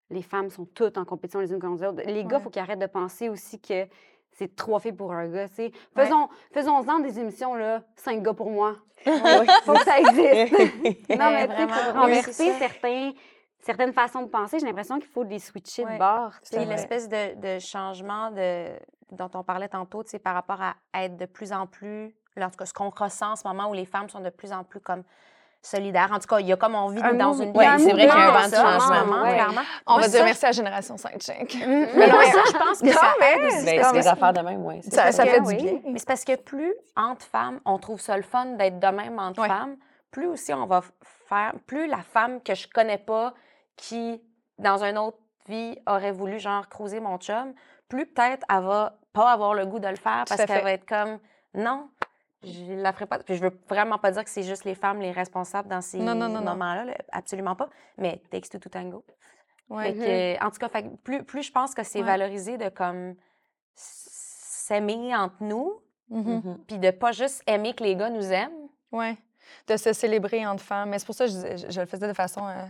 les femmes sont toutes en compétition les unes contre les autres. Les gars, il Ouais. faut qu'ils arrêtent de penser aussi que c'est trois filles pour un gars. Faisons, faisons-en des émissions, là, cinq gars pour moi. faut que ça existe. non, mais tu sais, renverser certains, certaines façons de penser, j'ai l'impression qu'il faut les switcher de Ouais. bord. tu sais. Puis l'espèce de, de changement de, dont on parlait tantôt, tu sais, par rapport à être de plus en plus, en tout cas, ce qu'on ressent en ce moment où les femmes sont de plus en plus comme solidaires. En tout cas, il y a comme on vit Un dans une vie c'est vrai qu'il y a un vent de changement, moment, ouais. clairement. On va dire merci à Génération Sidecheck. Mais Mais non, ça, je pense que ça mais- aide aussi. Ben, parce c'est des affaires de même, oui. Ça, ça que fait du oui. bien. Mais c'est parce que plus entre femmes, on trouve ça le fun d'être de même entre femmes, plus aussi on va faire, plus la femme que je connais pas, qui, dans une autre vie, aurait voulu, genre, cruiser mon chum, plus peut-être elle va pas avoir le goût de le faire parce qu'elle va être comme, non, je la ferai pas. Puis je veux vraiment pas dire que c'est juste les femmes les responsables dans ces Non, non, non, non. moments-là, là, absolument pas. Mais takes two to tango. Ouais. Fait que, en tout cas, fait plus, plus je pense que c'est Ouais. valorisé de comme s'aimer entre nous, Mhm. Mhm. puis de pas juste aimer que les gars nous aiment. Ouais. De se célébrer entre femmes. Mais c'est pour ça que je, disais- je- je le faisais de façon euh,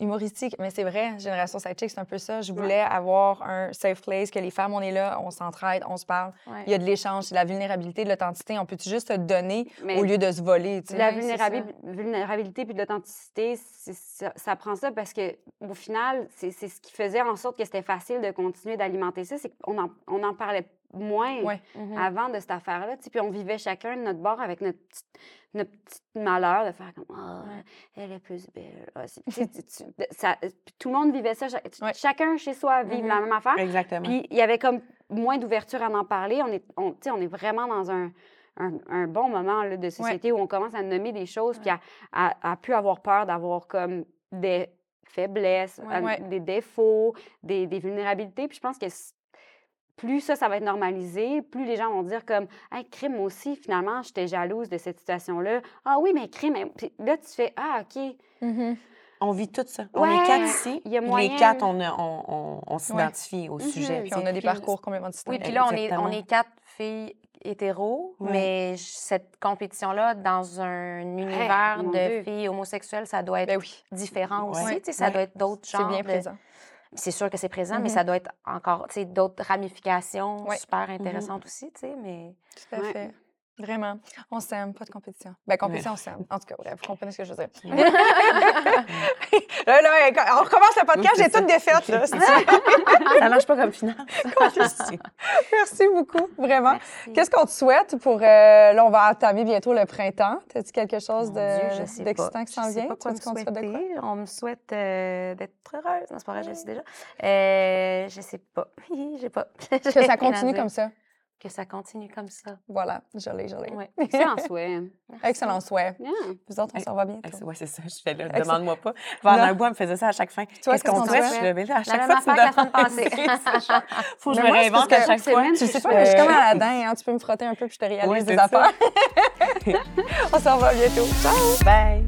humoristique. Mais c'est vrai, Génération Sidechick, c'est un peu ça. Je voulais avoir un safe place, que les femmes, on est là, on s'entraide, on se parle. Ouais. Il y a de l'échange, de la vulnérabilité, de l'authenticité. On peut juste se donner Mais au lieu de se voler, tu sais? la vulnérabilité puis de l'authenticité, ça, ça prend ça parce que au final, c'est ce qui faisait en sorte que c'était facile de continuer d'alimenter ça, c'est qu'on en, on en parlait moins Ouais. Mhm. avant de cette affaire-là, puis on vivait chacun de notre bord avec notre petit, notre petit malheur de faire comme ah Ouais. elle est plus belle, c'est- tu sais, tu- tu- de- ça- puis tout le monde vivait ça, Ouais. chacun chez soi vivre la Mhm. même affaire, Exactement. puis il y avait comme moins d'ouverture à en parler. On est, on, tu sais, on est vraiment dans un, un, un bon moment là, de société où on commence à nommer des choses, puis à, à, à plus avoir peur d'avoir comme des faiblesses, Ouais. Ouais. des défauts, des, des vulnérabilités. Puis je pense que plus ça, ça va être normalisé, plus les gens vont dire comme « Hey, crime, aussi, finalement, j'étais jalouse de cette situation-là. Ah oui, mais crime, puis là, tu fais « Ah, OK. Mhm. On vit tout ça. On est quatre ici. il y a puis moyen. Les quatre, on, on, on, on s'identifie au Mhm. sujet. Puis on a des Puis- parcours complètement distincts. Oui, puis là, on est, on est quatre filles hétéros, Ouais. mais cette compétition-là, dans un univers de Dieu. filles homosexuelles, ça doit être Ben oui, différent aussi. Ça Ouais. doit être d'autres c'est genres. bien de- présent. C'est sûr que c'est présent, mais Mhm. ça doit être encore tu sais, d'autres ramifications Ouais. super intéressantes aussi. tu sais, Mais... Tout à Ouais. fait. Vraiment. On s'aime, pas de compétition. Ben, compétition, on s'aime. En tout cas, bref, vous comprenez ce que je veux dire. là, là, on recommence le podcast, j'ai toute défaite, là. Ça marche pas comme finale. Merci beaucoup, vraiment. Qu'est-ce qu'on te souhaite pour. euh, là, on va entamer bientôt le printemps. As-tu quelque chose de- d'excitant qui s'en Je sais vient? pas quoi me qu'on te souhaite de quoi? souhaiter? On me souhaite euh, d'être heureuse. Non, c'est pas vrai, je le suis déjà. Euh, je sais pas. J'ai pas. Que ça continue comme ça? Que ça continue comme ça. Voilà, l'ai. Ouais. Excellent souhait. Excellent souhait. Yeah. Vous autres, on s'en va bientôt. Ex- Ouais, c'est ça. Je fais là, Excellent. demande-moi pas. Vanessa Non. Bois me faisait ça à chaque fin. Qu'est-ce qu'on souhaite? Je levais là, à chaque fois, tu. C'est. Faut que je me réinvente à chaque fois. Je sais pas, Euh, mais je suis comme Aladdin, hein, tu peux me frotter un peu puis je te réalise des affaires. on s'en va bientôt. Ciao! Bye.